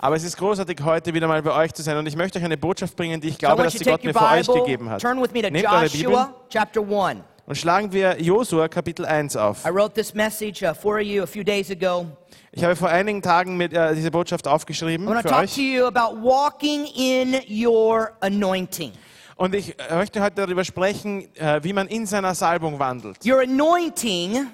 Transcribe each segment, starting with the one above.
Aber es ist großartig, heute wieder mal bei euch zu sein. Und ich möchte euch eine Botschaft bringen, die ich glaube, dass sie Gott mir für euch gegeben hat. turn with me to Nehmt Joshua chapter 1. und schlagen wir Josua Kapitel 1 auf. I wrote this message uh, for you a few days ago. Ich habe vor einigen Tagen mit, äh, diese Botschaft aufgeschrieben für talk euch. to you about walking in your anointing. Und ich möchte heute darüber sprechen, äh, wie man in seiner Salbung wandelt. Your anointing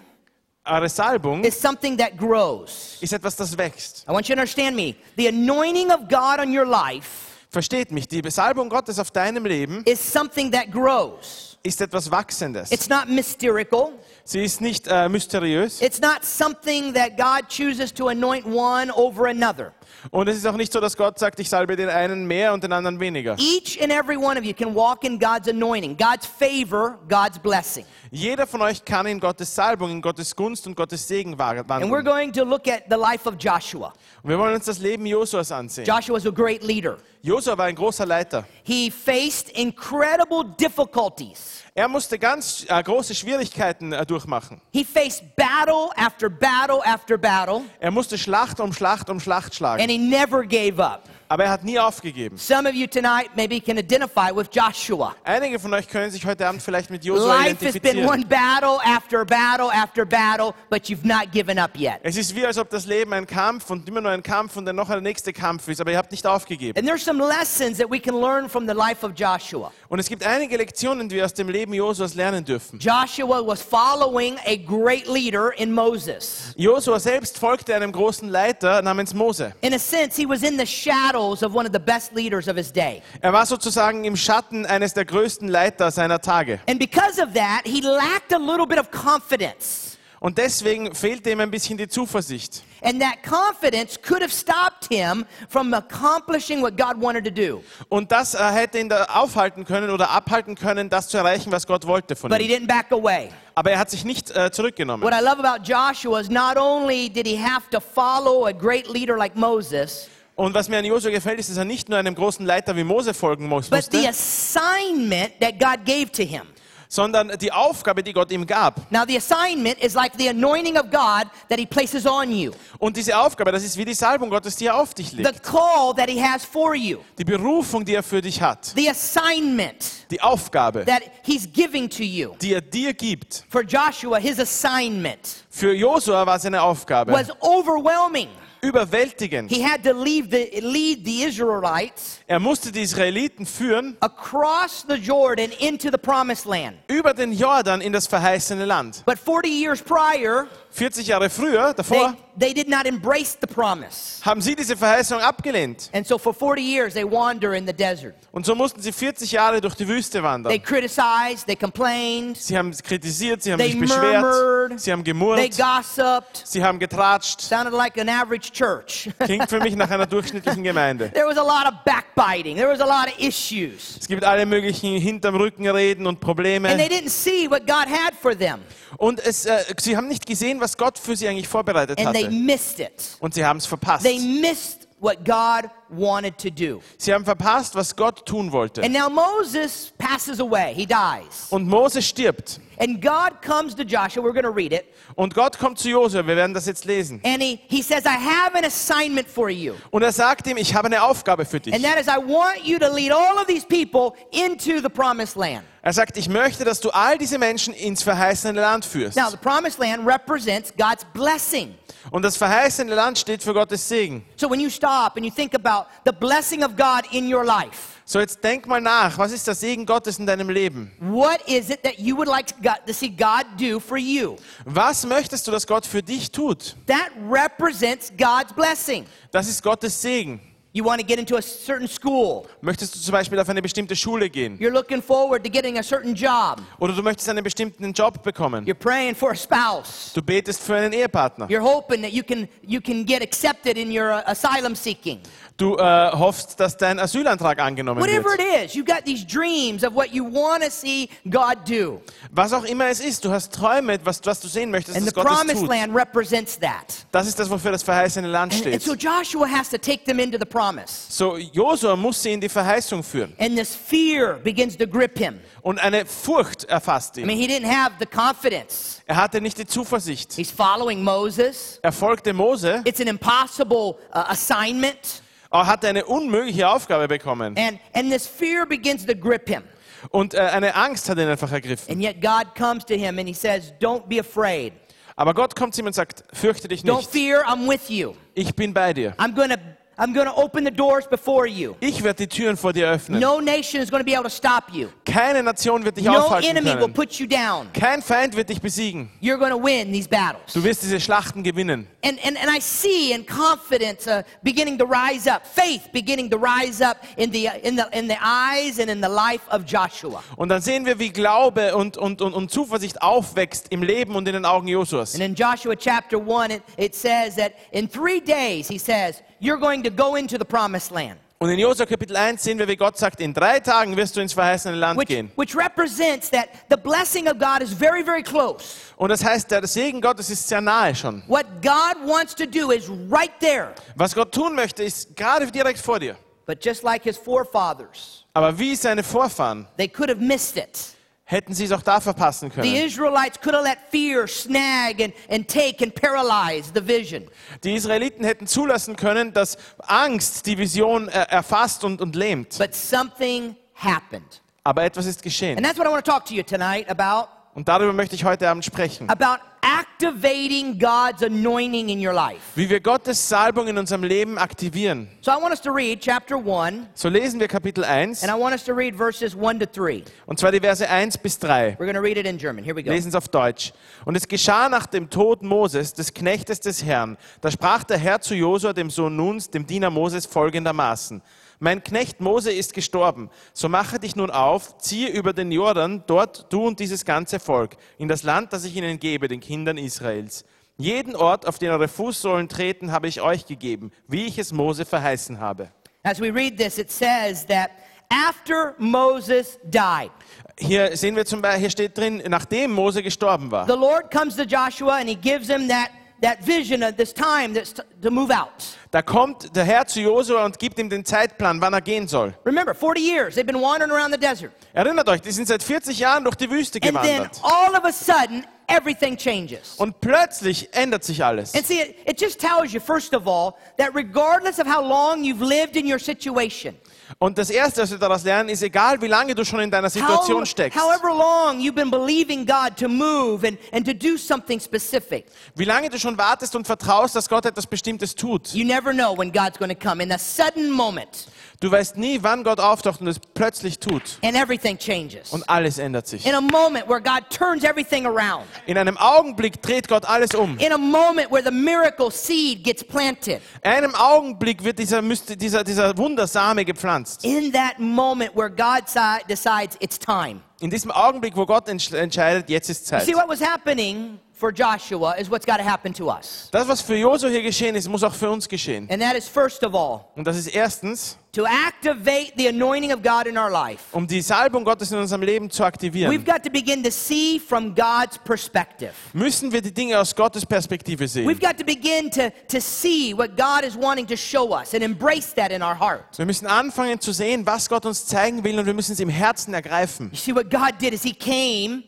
Eure Salbung is something that grows. ist etwas, das wächst. I want you to understand me. The anointing of God on your life Versteht mich, die Salbung Gottes auf deinem Leben is something that grows. ist etwas Wachsendes. It's not mystical. Sie ist nicht äh, mysteriös It's not something that God chooses to anoint one over another. Und es ist auch nicht so, dass Gott sagt, ich salbe den einen mehr und den anderen weniger. Each and every one of you can walk in God's anointing, God's favor, God's blessing. Jeder von euch kann in Gottes Salbung, in Gottes Gunst und Gottes Segen wa- And we're wandeln. going to look at the life of Joshua. Und wir wollen uns das Leben Josuas ansehen. Joshua is a great leader. Josua war ein großer Leiter. He faced incredible difficulties. Er musste ganz äh, große Schwierigkeiten äh, durchmachen. He faced battle after battle after battle, Er musste Schlacht um Schlacht um Schlacht schlagen. And he never gave up. Aber er hat nie aufgegeben. Some of you tonight maybe can identify with Joshua. Einige von euch können sich heute Abend vielleicht mit Josua Life has been identifizieren. one battle after battle after battle, but you've not given up yet. Es ist wie, als ob das Leben ein Kampf und immer nur ein Kampf und dann noch ein nächster Kampf ist, aber ihr habt nicht aufgegeben. And there's some lessons that we can learn from the life of Joshua. Und es gibt einige Lektionen, die wir aus dem Leben Josuas lernen dürfen. Joshua was following a great leader in Moses. Josua selbst folgte einem großen Leiter namens Mose. In a sense, he was in the shadows of one of the best leaders of his day. Er war sozusagen im Schatten eines der größten Leiter seiner Tage. And because of that, he lacked a little bit of confidence. Und deswegen fehlte ihm ein bisschen die Zuversicht. And that confidence could have stopped him from accomplishing what God wanted to do. Und das äh, hätte ihn da aufhalten können oder abhalten können, das zu erreichen, was Gott wollte von But he ihm. didn't back away. Aber er hat sich nicht äh, zurückgenommen. What I love about Joshua is not only did he have to follow a great leader like Moses, Und was mir an Josua gefällt, ist, dass er nicht nur einem großen Leiter wie Mose folgen muss- but the musste, assignment that God gave to him. sondern die Aufgabe, die Gott ihm gab. Now, the assignment is like the anointing of God that he places on you, Und diese Aufgabe, das ist wie die Salbung Gottes, die er auf dich the legt. call that he has for you, Die Berufung, die er für dich hat. the assignment Die Aufgabe, that he's giving to you. die er dir gibt. For Joshua, his assignment Für Josua war seine Aufgabe was overwhelming. Überwältigend. He had to leave the, lead the Israelites Er musste die Israeliten führen across the Jordan into the promised land. über den Jordan in das verheißene Land. But 40 years prior, 40 Jahre früher, they, davor, they did not embrace the promise. haben sie diese Verheißung abgelehnt. And so for 40 years, they wander in the desert. Und so mussten sie 40 Jahre durch die Wüste They wandern. criticized, they complained, Sie haben kritisiert, sie haben They sich beschwert, murmured. sie haben they gemurrt, gossiped. sie haben getratscht. Sounded like an average church. Klingt für mich nach einer durchschnittlichen Gemeinde. there was a lot of backbiting, there was a lot of issues. Es gibt alle möglichen hinterm Rücken reden und And Probleme. they didn't see what God had for them, Und es, äh, sie haben nicht gesehen, was Gott für sie eigentlich vorbereitet and they hatte. missed it. Und sie haben es verpasst. They missed what God wanted to do. Sie haben verpasst, was Gott tun wollte. And now Moses passes away, he dies. Und Mose stirbt. And God comes to Joshua, we're going to read it, Und Gott kommt zu Josua, wir werden das jetzt lesen. and he, he says, I have an assignment for you. Und er sagt ihm, ich habe eine Aufgabe für dich. And that is, I want you to lead all of these people into the promised land. Er sagt, ich möchte, dass du all diese Menschen ins verheißene Land führst. Now, the promised land represents God's blessing. Und das verheißene Land steht für Gottes Segen. So when you stop and you think about the blessing of God in your life, So, jetzt denk mal nach, was ist der Segen Gottes in deinem Leben? what is it that you would like to, God, to see God do for you? Was möchtest du, dass Gott für dich tut? That represents God's blessing. Das ist Gottes Segen. You want to get into a certain school. Möchtest du zum Beispiel auf eine bestimmte Schule gehen? You're looking forward to getting a certain job. Oder du möchtest einen bestimmten Job bekommen? You're praying for a spouse. Du betest für einen Ehepartner. You're hoping that you can, you can get accepted in your uh, asylum seeking. Du äh, hoffst, dass dein Asylantrag angenommen Whatever wird. it is, you've got these dreams of what you want to see God do. Was auch immer es ist, du hast Träume, was, was du sehen möchtest, And the dass Gott es promised land represents that. Das ist das, wofür das verheißene Land And, and so Joshua has to take them into the promised promise. So, Josua muss sie in die Verheißung führen. And this fear begins to grip him. Und eine Furcht erfasst I ihn. mean, he didn't have the confidence. Er hatte nicht die Zuversicht. He's following Moses. Er folgte Mose, It's an impossible uh, assignment. er hatte eine unmögliche Aufgabe bekommen. And, and this fear begins to grip him. Und äh, eine Angst hat ihn einfach ergriffen. And yet God comes to him and he says, Don't be afraid. Aber Gott kommt zu ihm und sagt, fürchte dich Don't nicht. fear, I'm with you. Ich bin bei dir. I'm going to I'm going to open the doors before you. Ich werde die Türen vor dir öffnen. No nation is going to be able to stop you. Keine Nation wird dich No aufhalten enemy will put you down. Kein Feind wird dich besiegen. You're going to win these battles. Du wirst diese Schlachten gewinnen. And, and, and I see in confidence uh, beginning to rise up, faith beginning to rise up in the, in, the, in the eyes and in the life of Joshua. Und dann sehen wir, wie Glaube und, und, und, und Zuversicht aufwächst im Leben und in den Augen Josuas. And in Joshua chapter 1, it, it says that in three days, he says, you're going to go into the promised land. Und in Josua Kapitel 1 sehen wir, wie Gott sagt, in drei Tagen wirst du ins verheißene Land Which, gehen. which represents that the blessing of God is very, very close. Und das heißt, der Segen Gottes ist sehr nahe schon. What God wants to do is right there. Was Gott tun möchte, ist gerade direkt vor dir. But just like his forefathers, Aber wie seine Vorfahren they could have missed it. Hätten sie es auch da verpassen The können. Israelites could have let fear snag and, and take and paralyze the vision. Die Israeliten hätten zulassen können, dass Angst die Vision äh, erfasst und, und lähmt. But something happened. Aber etwas ist And geschehen. that's what I want to talk to you tonight about. Und darüber möchte ich heute Abend sprechen. About activating God's anointing in your life. Wie wir Gottes Salbung in unserem Leben aktivieren. So I want us to read chapter 1, So lesen wir Kapitel 1, and I want us to read verses 1 to 3. und zwar die Verse 1 bis 3. We're going to read it in German. Here we go. Lesen es auf Deutsch. Und es geschah nach dem Tod Moses, des Knechtes des Herrn. Da sprach der Herr zu Josua, dem Sohn Nuns, dem Diener Moses, folgendermaßen. Mein Knecht Mose ist gestorben. So mache dich nun auf, ziehe über den Jordan, dort du und dieses ganze Volk, in das Land, das ich ihnen gebe, den Kindern Israels. Jeden Ort, auf den eure Fußsohlen treten, habe ich euch gegeben, wie ich es Mose verheißen habe. As we read this, it says that after Moses died, Hier sehen wir zum Beispiel, hier steht drin, nachdem Mose gestorben war. the Lord comes to Joshua and he gives him that, that vision of this time that's to move out. Da kommt der Herr zu Josua und gibt ihm den Zeitplan, wann er gehen soll. Remember, 40 years, they've been wandering around the desert. Erinnert euch, die sind seit 40 Jahren durch die Wüste And then gewandert. all of a sudden, everything changes. Und plötzlich ändert sich alles. And see, it, it just tells you, first of all, that regardless of how long you've lived in your situation, Und das Erste, was wir daraus lernen, ist, egal wie lange du schon in deiner how, Situation steckst, however long you've been believing God to move and, and to do something specific, wie lange du schon wartest und vertraust, dass Gott etwas Bestimmtes tut. you never know when God's going to come in a sudden moment Du weißt nie, wann Gott auftaucht und es plötzlich tut. and everything changes. Und alles ändert sich. In a moment where God turns everything around. In einem Augenblick dreht Gott alles um. In a moment where the miracle seed gets planted. In einem Augenblick wird dieser, dieser, dieser Wundersame gepflanzt. In that moment where God decides it's time. In diesem Augenblick, wo Gott entsch- entscheidet, jetzt ist You Zeit. see, what was happening for Joshua is what's got to happen to us. Das, was für Josua hier geschehen ist, muss auch für uns geschehen. And that is, first of all, Und das ist erstens, to activate the anointing of God in our life. um die Salbung Gottes in unserem Leben zu We've aktivieren, got to begin to see from God's perspective. müssen wir die Dinge aus Gottes Perspektive We've sehen. got to begin to, to see what God is wanting to show us and embrace that in our heart. Wir müssen anfangen zu sehen, was Gott uns zeigen will und wir müssen es im Herzen ergreifen. You see, what God did is He came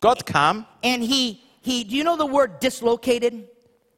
Gott kam and He, he do you know the word dislocated?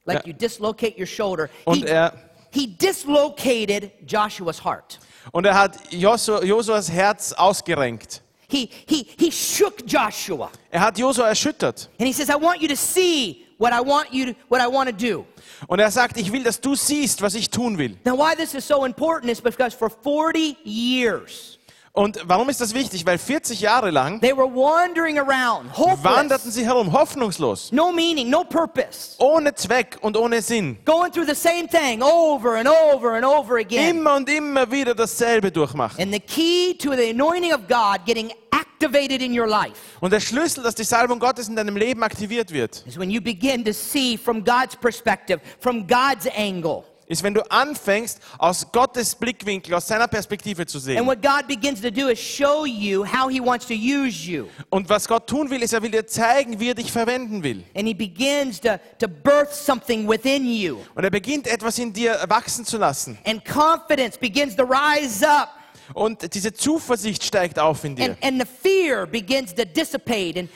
Like you dislocate your shoulder. und He, er, he dislocated Joshua's heart. und er hat Josua, Josuas Herz ausgerenkt. He, he, he shook Joshua. Er hat Josua erschüttert. And he says, I want you to see what I want you to, what I want to do. Und er sagt, ich will, dass du siehst, was ich tun will. Now, why this is so important is because for 40 years, Und warum ist das wichtig? Weil 40 Jahre lang they were wandering around, wanderten hopeless, sie herum, hoffnungslos, no meaning, no purpose, ohne Zweck und ohne Sinn. going through the same thing over and over and over again. Immer und immer wieder dasselbe durchmachen. And the key to the anointing of God getting activated in your life Und der Schlüssel, dass die Salbung Gottes in deinem Leben aktiviert wird, is when you begin to see from God's perspective, from God's angle. Ist, wenn du anfängst, aus Gottes Blickwinkel, aus seiner Perspektive zu sehen. Und was Gott tun will, ist, er will dir zeigen, wie er dich verwenden will. Und er beginnt etwas in dir wachsen zu lassen. And confidence begins to rise up. Und diese Zuversicht steigt auf in dir. And, and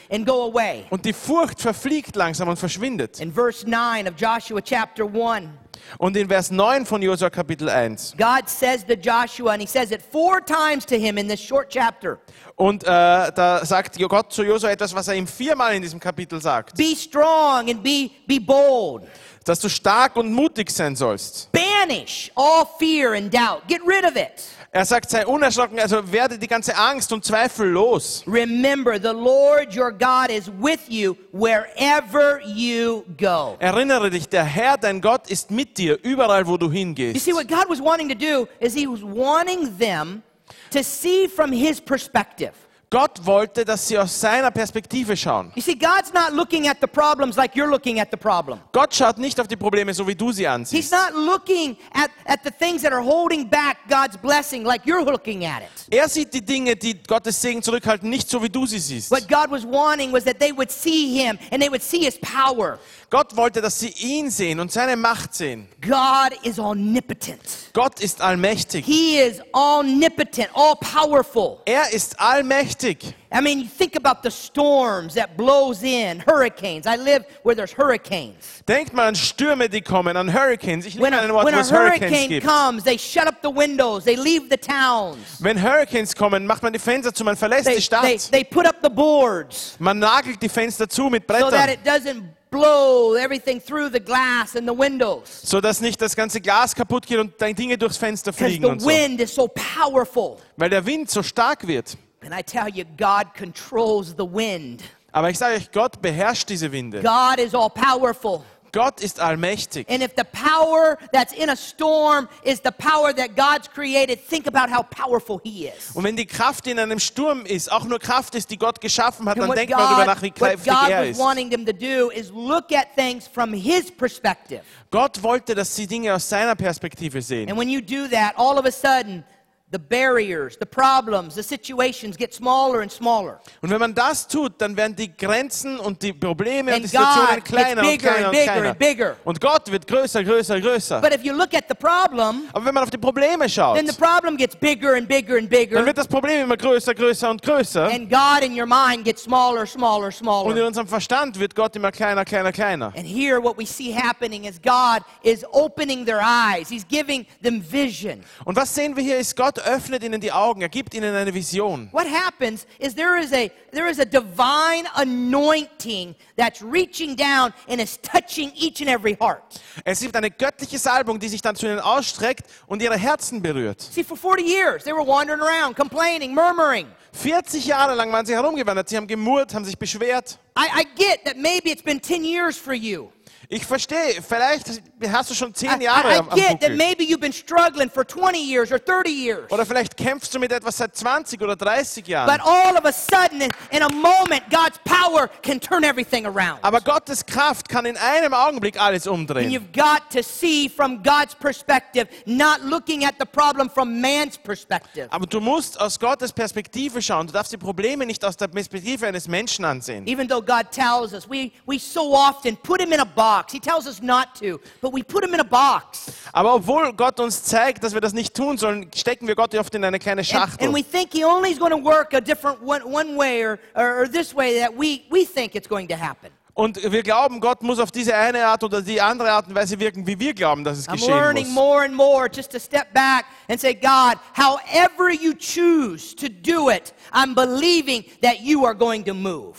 and. Und die Furcht verfliegt langsam und verschwindet. In verse 9 of Joshua chapter 1, Und in Vers 9 von Josua Kapitel 1. God says to Joshua, and He says it four times to him in this short chapter Und äh, da sagt Gott zu Josua etwas, was er ihm viermal in diesem Kapitel sagt. Be strong and be, be bold. Dass du stark und mutig sein sollst. Banish all fear and doubt. Get rid of it. Er sagt, sei unerschrocken, also werde die ganze Angst und Zweifel los. Remember, the Lord your God is with you wherever you go. Erinnere dich, der Herr, dein Gott, ist mit dir, überall wo du You see, what God was wanting to do is He was wanting them to see from His perspective. Gott wollte, dass sie aus seiner Perspektive schauen. You see, God's not looking at the problems like you're looking at the problem. Gott schaut nicht auf die Probleme, so wie du sie He's ansiehst. not looking at, at the things that are holding back God's blessing like you're looking at it. Er sieht die Dinge, die Gottes Segen zurückhalten, nicht so wie du sie siehst. What God was wanting was that they would see Him and they would see His power. Gott wollte, dass sie ihn sehen und seine Macht sehen. God is omnipotent. Gott ist allmächtig. He is omnipotent, all powerful. Er ist allmächtig. I mean, think about the storms that blows in, hurricanes. I live where there's hurricanes. Denkt mal an Stürme, die kommen, an Hurricanes. Ich When an a, einen Ort, when wo a es Hurricanes hurricane gibt. comes, they shut up the windows, they leave the towns. Wenn Hurricanes kommen, macht man die Fenster zu, man verlässt They, die Stadt. they, they put up the boards Man nagelt die Fenster zu mit so that Brettern, it doesn't blow everything through the glass and the windows. sodass nicht das ganze Glas kaputt geht und dann Dinge durchs Fenster fliegen the und so. wind is so powerful. Weil der Wind so stark wird. And I tell you, God controls the wind. Aber ich sage euch, Gott beherrscht diese Winde. God is all powerful. Gott ist allmächtig. And if the power that's in a storm is the power that God's created, think about how powerful He is. Und wenn die Kraft, in einem Sturm ist, auch nur Kraft ist, die Gott geschaffen hat, And dann denkt mal darüber God, nach, wie what kräftig God er was ist. wanting them to do is look at things from His perspective. Gott wollte, dass sie Dinge aus seiner Perspektive sehen. And when you do that, all of a sudden, the barriers, the problems, the situations get smaller and smaller. Und wenn man das tut, dann werden die Grenzen und die Probleme und And die Situationen God kleiner und bigger kleiner and und bigger kleiner. and bigger. Und Gott wird größer, größer, größer. But if you look at the problem, Aber wenn man auf die Probleme schaut, then the problem gets bigger and bigger and dann bigger. wird das Problem immer größer, größer und größer. And God in your mind gets smaller, smaller, smaller. Und in unserem Verstand wird Gott immer kleiner, kleiner, kleiner. And here, what we see happening is God is opening their eyes. He's giving them vision. Und was sehen wir hier ist, Gott öffnet ihnen die Augen, er gibt ihnen eine Vision. What happens is there is a there is a divine anointing that's reaching down and is touching each and every heart. Es gibt eine göttliche Salbung, die sich dann zu ihnen ausstreckt und ihre Herzen berührt. See, for 40 years they were wandering around, complaining, murmuring. 40 Jahre lang waren sie herumgewandert, sie haben gemurrt, haben sich beschwert. I, I get that maybe it's been 10 years for you. Ich verstehe, vielleicht hast du schon 10 Jahre I, am, I am get that Buckel. maybe you've been struggling for 20 years or 30 years. Oder vielleicht kämpfst du mit etwas seit 20 oder 30 But Jahren. all of a sudden, in, in a moment, God's power can turn everything around. Aber Gottes Kraft kann in einem Augenblick alles And umdrehen. you've got to see from God's perspective, not looking at the problem from man's perspective. Aber du musst aus Gottes Perspektive schauen. Du darfst die Probleme nicht aus der Perspektive eines Menschen ansehen. Even though God tells us, we, we so often put him in a box. He tells us not to, but we put him in a box. Aber obwohl Gott uns zeigt, dass wir das nicht tun sollen, stecken wir Gott oft in eine kleine Schachtel. and we think he only is going to work a different one, one way or, or, or this way that we, we think it's going to happen. Und wir glauben, Gott muss auf diese eine Art oder die andere Art und Weise wirken, wie wir glauben, dass es I'm geschehen learning muss. more and more just to step back and say, God, however you choose to do it, I'm believing that you are going to move.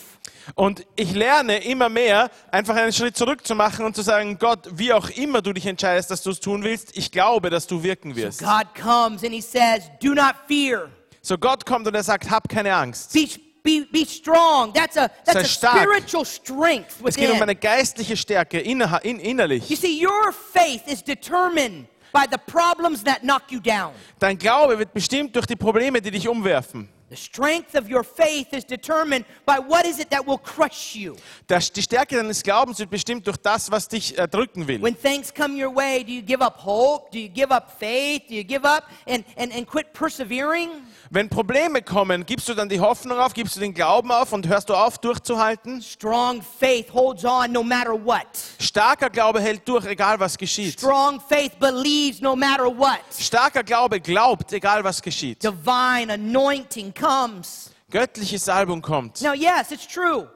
Und ich lerne immer mehr, einfach einen Schritt zurück zu machen und zu sagen, Gott, wie auch immer du dich entscheidest, dass du es tun willst, ich glaube, dass du wirken wirst. God comes and he says, Do not fear. So Gott kommt und er sagt, hab keine Angst. Be, be, be strong. That's a, that's Sei a stark. spiritual strength Es geht um within. eine geistliche Stärke innerha- in, You innerlich. see, your faith is determined by the problems that knock you down. Dein Glaube wird bestimmt durch die Probleme, die dich umwerfen. The strength of your faith is determined by what is it that will crush you. Das, die Stärke deines Glaubens wird bestimmt durch das, was dich erdrücken will. When things come your way, do you give up hope? Do you give up faith? Do you give up and, and, and quit persevering? Wenn Probleme kommen, gibst du dann die Hoffnung auf, gibst du den Glauben auf und hörst du auf durchzuhalten? Strong faith holds on no matter what. Starker Glaube hält durch, egal was geschieht. Strong faith believes no matter what. Starker Glaube glaubt, egal was geschieht. Divine anointing comes. Göttliche Salbung kommt. Now, yes, it's true.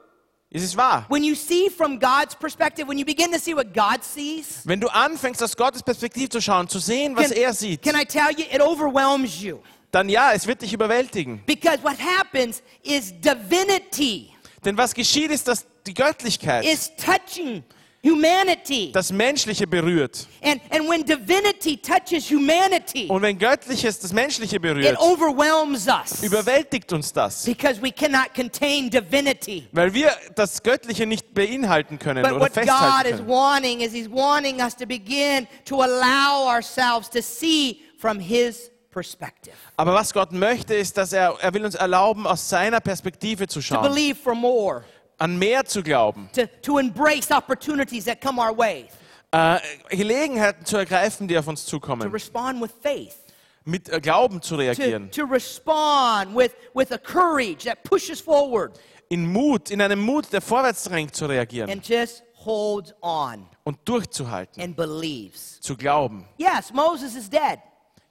Es ist wahr. When you see from God's perspective, when you begin to see what God sees, Wenn du anfängst, aus Gottes Perspektive zu schauen, zu sehen, was can, er sieht, can I tell you, it overwhelms you. Dann ja, es wird dich überwältigen. Because what happens is divinity Denn was geschieht, ist, dass die Göttlichkeit is touching humanity. das Menschliche berührt. And, and when divinity touches humanity, Und wenn Göttliches das Menschliche it berührt, overwhelms us überwältigt uns das. because we cannot contain divinity. Weil wir das Göttliche nicht beinhalten können But oder what God festhalten is können. wanting is He's wanting us to begin to allow ourselves to see from His perspective, Aber was Gott möchte, ist, dass er, er will uns erlauben, aus seiner Perspektive zu to schauen, believe for more, an mehr zu glauben, to, to embrace opportunities that come our way, äh, Gelegenheiten zu ergreifen, die auf uns to zukommen, respond with faith. mit äh, Glauben zu To, reagieren, to respond with, with a courage that pushes forward. In Mut, in einem Mut, der vorwärts drängt, zu reagieren. And just holds on. Und durchzuhalten, and believes. zu glauben. Yes, Moses is dead.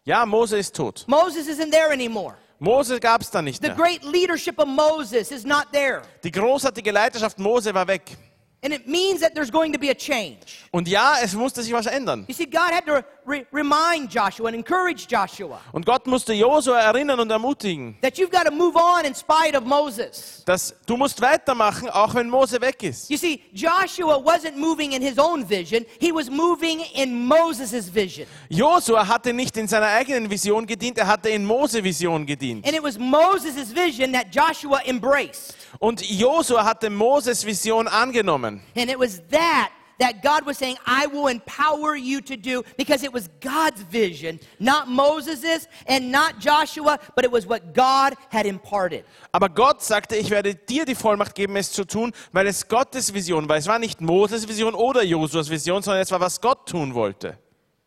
Ja, Mose ist tot. Moses isn't there anymore. Mose gab es da nicht The mehr. great leadership of Moses is not there. Die großartige Leiterschaft Mose war weg. And it means that there's going to be a change. Und ja, es musste sich was ändern. You see, God had to re- remind Joshua and encourage Joshua Und Gott musste Josua erinnern und ermutigen, that you've got to move on in spite of Moses. dass du musst weitermachen, auch wenn Mose weg ist. You see, Joshua wasn't moving in his own vision, he was moving in Moses' vision. Josua hatte nicht in seiner eigenen Vision gedient, er hatte in Mose Vision gedient. And it was Moses' vision that Joshua embraced. Und Josua hatte Moses Vision angenommen. And it was that that God was saying, I will empower you to do because it was God's vision, not Moses's and not Joshua, but it was what God had imparted. Aber Gott sagte, ich werde dir die Vollmacht geben, es zu tun, weil es Gottes Vision war. Es war nicht Moses Vision oder Josuas Vision, sondern es war, was Gott tun wollte.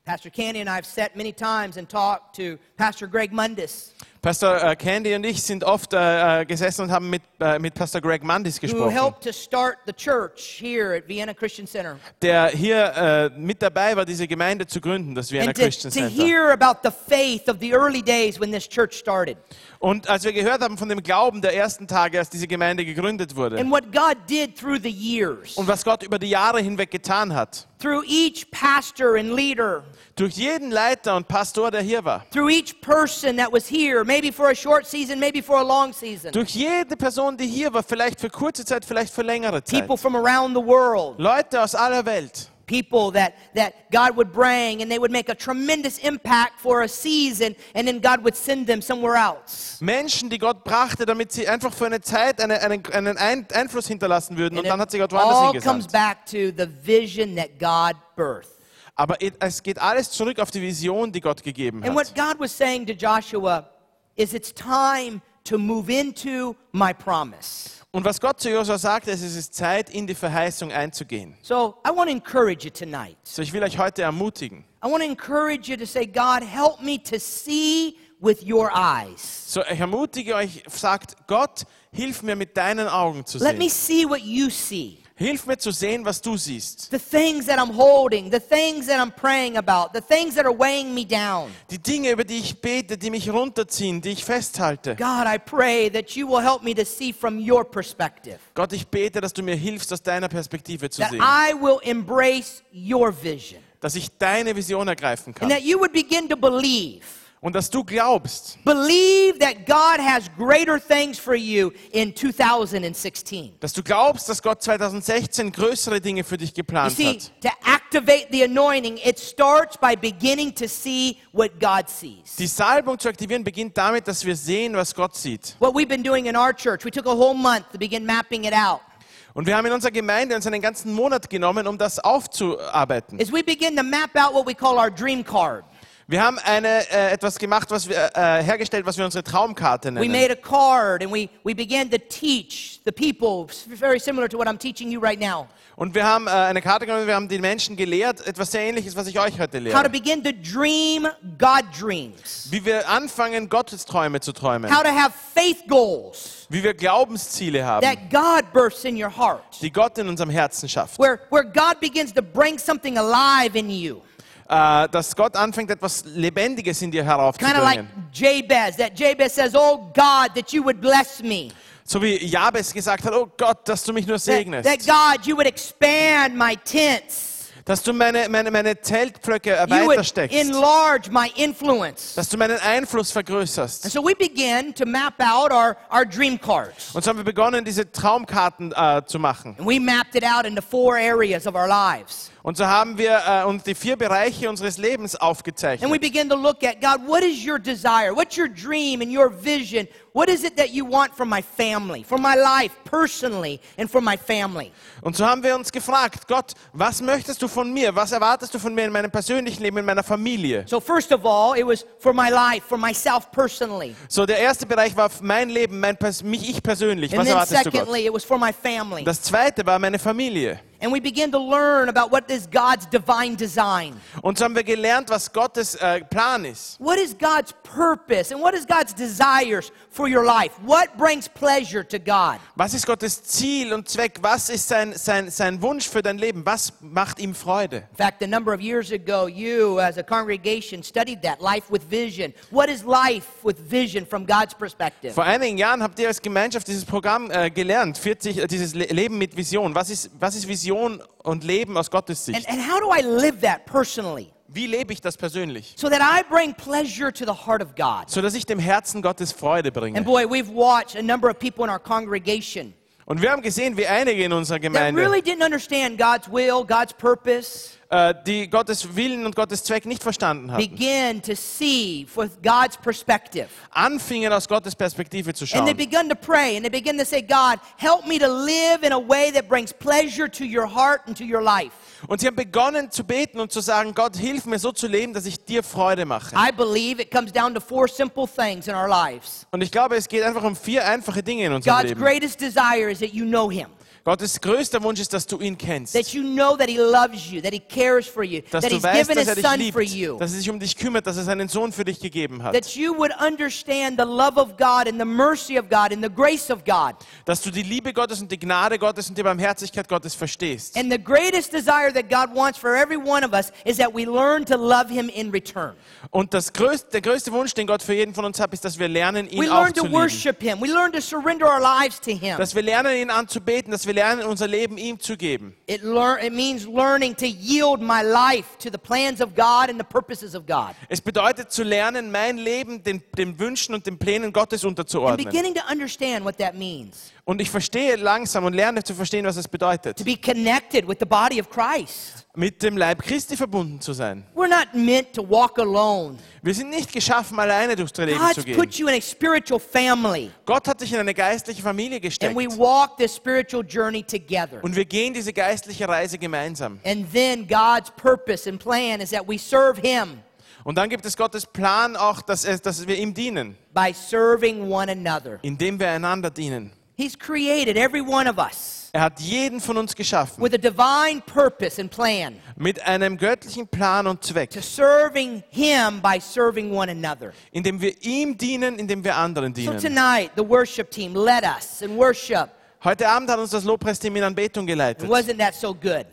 Pastor Candy and I have sat many times and talked to Pastor Greg Mundis, Pastor äh, Candy und ich sind oft äh, äh, gesessen und haben mit, äh, mit Pastor Greg Mandis who gesprochen, helped to start the church here at Vienna Christian Center. der hier äh, mit dabei war, diese Gemeinde zu gründen, das Vienna And to, Christian to Center. hear about the faith of the early days when this church started. Und als wir gehört haben von dem Glauben der ersten Tage, als diese Gemeinde gegründet wurde. And what God did through the years, und was Gott über die Jahre hinweg getan hat, through each pastor and leader, durch jeden Leiter und Pastor, der hier war, through each person that was here, maybe for a short season, maybe for a long season, durch jede Person, die hier war, vielleicht für kurze Zeit, vielleicht für längere Zeit. people from around the world, Leute aus aller Welt, people that, that God would bring and they would make a tremendous impact for a season and then God would send them somewhere else. Menschen, die Gott brachte, damit sie einfach für eine Zeit eine, einen, einen Einfluss hinterlassen würden. Und And dann hat sie Gott woanders all comes back to the vision that God birthed. Aber es geht alles zurück auf die Vision, die Gott gegeben hat. And what. God was saying to Joshua is it's time to move into my promise. Und was Gott zu Josua sagte, ist, es ist Zeit, in die Verheißung einzugehen. So I want to encourage you tonight. So, ich will euch heute ermutigen. I want to encourage you to say, God, help me to see with your eyes. So, ich ermutige euch, sagt Gott, hilf mir mit deinen Augen zu Let me sehen. see what you see. Hilf mir zu sehen, was du siehst. The things that I'm holding, the things that I'm praying about, the things that are weighing me down. Die Dinge, über die ich bete, die mich runterziehen, die ich festhalte. God, I pray that you will help me to see from your perspective. Gott, ich bete, dass du mir hilfst, aus deiner Perspektive zu That sehen. I will embrace your vision. Dass ich deine Vision ergreifen And kann. that you would begin to believe. Und dass du glaubst, Believe that God has greater things for you in 2016. dass du glaubst, dass Gott 2016 größere Dinge für dich You geplant see, hat. to activate the anointing, it starts by beginning to see what God sees. Die Salbung zu aktivieren beginnt damit, dass wir sehen, was Gott sieht. What we've been doing in our church, we took a whole month to begin mapping it out. Und wir haben in unserer Gemeinde uns einen ganzen Monat genommen, um das aufzuarbeiten. As we begin to map out what we call our dream card. Wir haben eine, äh, etwas gemacht, was wir äh, hergestellt, was wir unsere Traumkarte We nennen. made a card and we, we began to teach the people, very similar to what I'm teaching you right now, Und wir haben äh, eine Karte genommen, wir haben die Menschen gelehrt, etwas sehr ähnliches, was ich euch heute how to lehre. begin to dream God dreams, Wie wir anfangen, Gottes Träume zu träumen. how to have faith goals Wie wir Glaubensziele haben, that God births in your heart, die Gott in unserem Herzen schafft. where, where God begins to bring something alive in you. Äh, dass Gott anfängt, etwas Lebendiges in dir Kind of like. Jabez, that Jabez says, Oh God, that you would bless me. So wie Jabez gesagt hat, oh Gott, dass du mich nur That, segnest. that God, you would expand my tents. Dass du meine, meine, meine Zeltpflöcke You would weitersteckst. enlarge my influence. Dass du meinen Einfluss vergrößerst. And so we begin to map out our, our dream cards. Und so haben wir begonnen, diese Traumkarten äh, zu machen. And we mapped it out into four areas of our lives. Und so haben wir äh, uns die vier Bereiche unseres Lebens And we aufgezeichnet. begin to look at God, what is your desire? What's your dream and your vision? What is it that you want for my family, for my life personally, and for my family? Und so haben wir uns gefragt, Gott, was möchtest du von mir? Was erwartest du von mir in meinem persönlichen Leben, in meiner Familie? So, first of all, it was for my life, for myself personally. So, der erste Bereich war mein Leben, mein mich, ich persönlich. And Was erwartest du Gott? secondly, it was for my family. Das zweite war meine Familie. And we begin to learn about what is God's divine design. Und so haben wir gelernt, was Gottes äh, Plan ist. What is God's purpose and what is God's desires for your life? What brings pleasure to God? Was ist Gottes Ziel und Zweck? Was ist sein, sein, sein Wunsch für dein Leben? Was macht ihm Freude? In fact, a number of years ago, you as a congregation studied that life with vision. What is life with vision from God's perspective? Vor einigen Jahren habt ihr als Gemeinschaft dieses Programm äh, gelernt, 40, äh, dieses Le Leben mit Vision. Was ist, was ist Vision und Leben aus Gottes Sicht? And, and how do I live that personally Wie lebe ich das persönlich? so that I bring pleasure to the heart of God? So dass ich dem Herzen Gottes Freude bringe. And boy, we've watched a number of people in our congregation Und wir haben gesehen, wie einige in unserer that Gemeinde, really didn't understand God's will, God's purpose, äh, die Gottes Willen und Gottes Zweck nicht verstanden hatten, begin to see with God's perspective. anfingen aus Gottes Perspektive zu schauen. And they begun to pray and they begin to say, God, help me to live in a way that brings pleasure to your heart and to your life. Und sie haben begonnen zu beten und zu sagen, Gott, hilf mir so zu leben, dass ich dir Freude mache. I believe it comes down to four simple things in our lives. Und ich glaube, es geht einfach um vier einfache Dinge in unserem God's Leben. greatest desire is that you know Him, Gottes größter Wunsch ist, dass du ihn kennst. that you know that He loves you, that He cares for you, Dass that He's weißt, given His er Son for liebt, you, dass er sich um dich kümmert, dass er seinen Sohn für dich gegeben hat. that you would understand the love of God and the mercy of God and the grace of God. Dass du die Liebe Gottes und die Gnade Gottes und die Barmherzigkeit Gottes verstehst. And the greatest desire that God wants for every one of us is that we learn to love Him in return. Und das größte, der größte Wunsch, den Gott für jeden von uns hat, ist, dass wir lernen, ihn We auch learn to worship Him. We learn to surrender our lives to Him. Dass wir lernen, ihn anzubeten, dass wir lernen, unser Leben ihm zu geben. It, lear- it means learning to yield my life to the plans of God and the purposes of God. Es bedeutet zu lernen, mein Leben den, den Wünschen und den Plänen Gottes And unterzuordnen. beginning to understand what that means. Und ich verstehe langsam und lerne zu verstehen, was es bedeutet, To be connected with the body of Christ. mit dem Leib Christi verbunden zu sein. We're not meant to walk alone. Wir sind nicht geschaffen, alleine durchs Leben God's zu gehen. put you in a spiritual family. Gott hat dich in eine geistliche Familie And gesteckt. we walk this spiritual journey together. Und wir gehen diese geistliche Reise gemeinsam. And then God's purpose and plan is that we serve Him Und dann gibt es Gottes Plan auch, dass, es, dass wir ihm dienen, by serving one another. indem wir einander dienen. He's created every one of us Er hat jeden von uns geschaffen with a divine purpose and plan mit einem göttlichen Plan und Zweck, to serving Him by serving one another. indem wir ihm dienen, indem wir anderen dienen. So tonight, the worship team led us in worship. Heute Abend hat uns das Lobpreisteam in Anbetung geleitet. Wasn't that so good?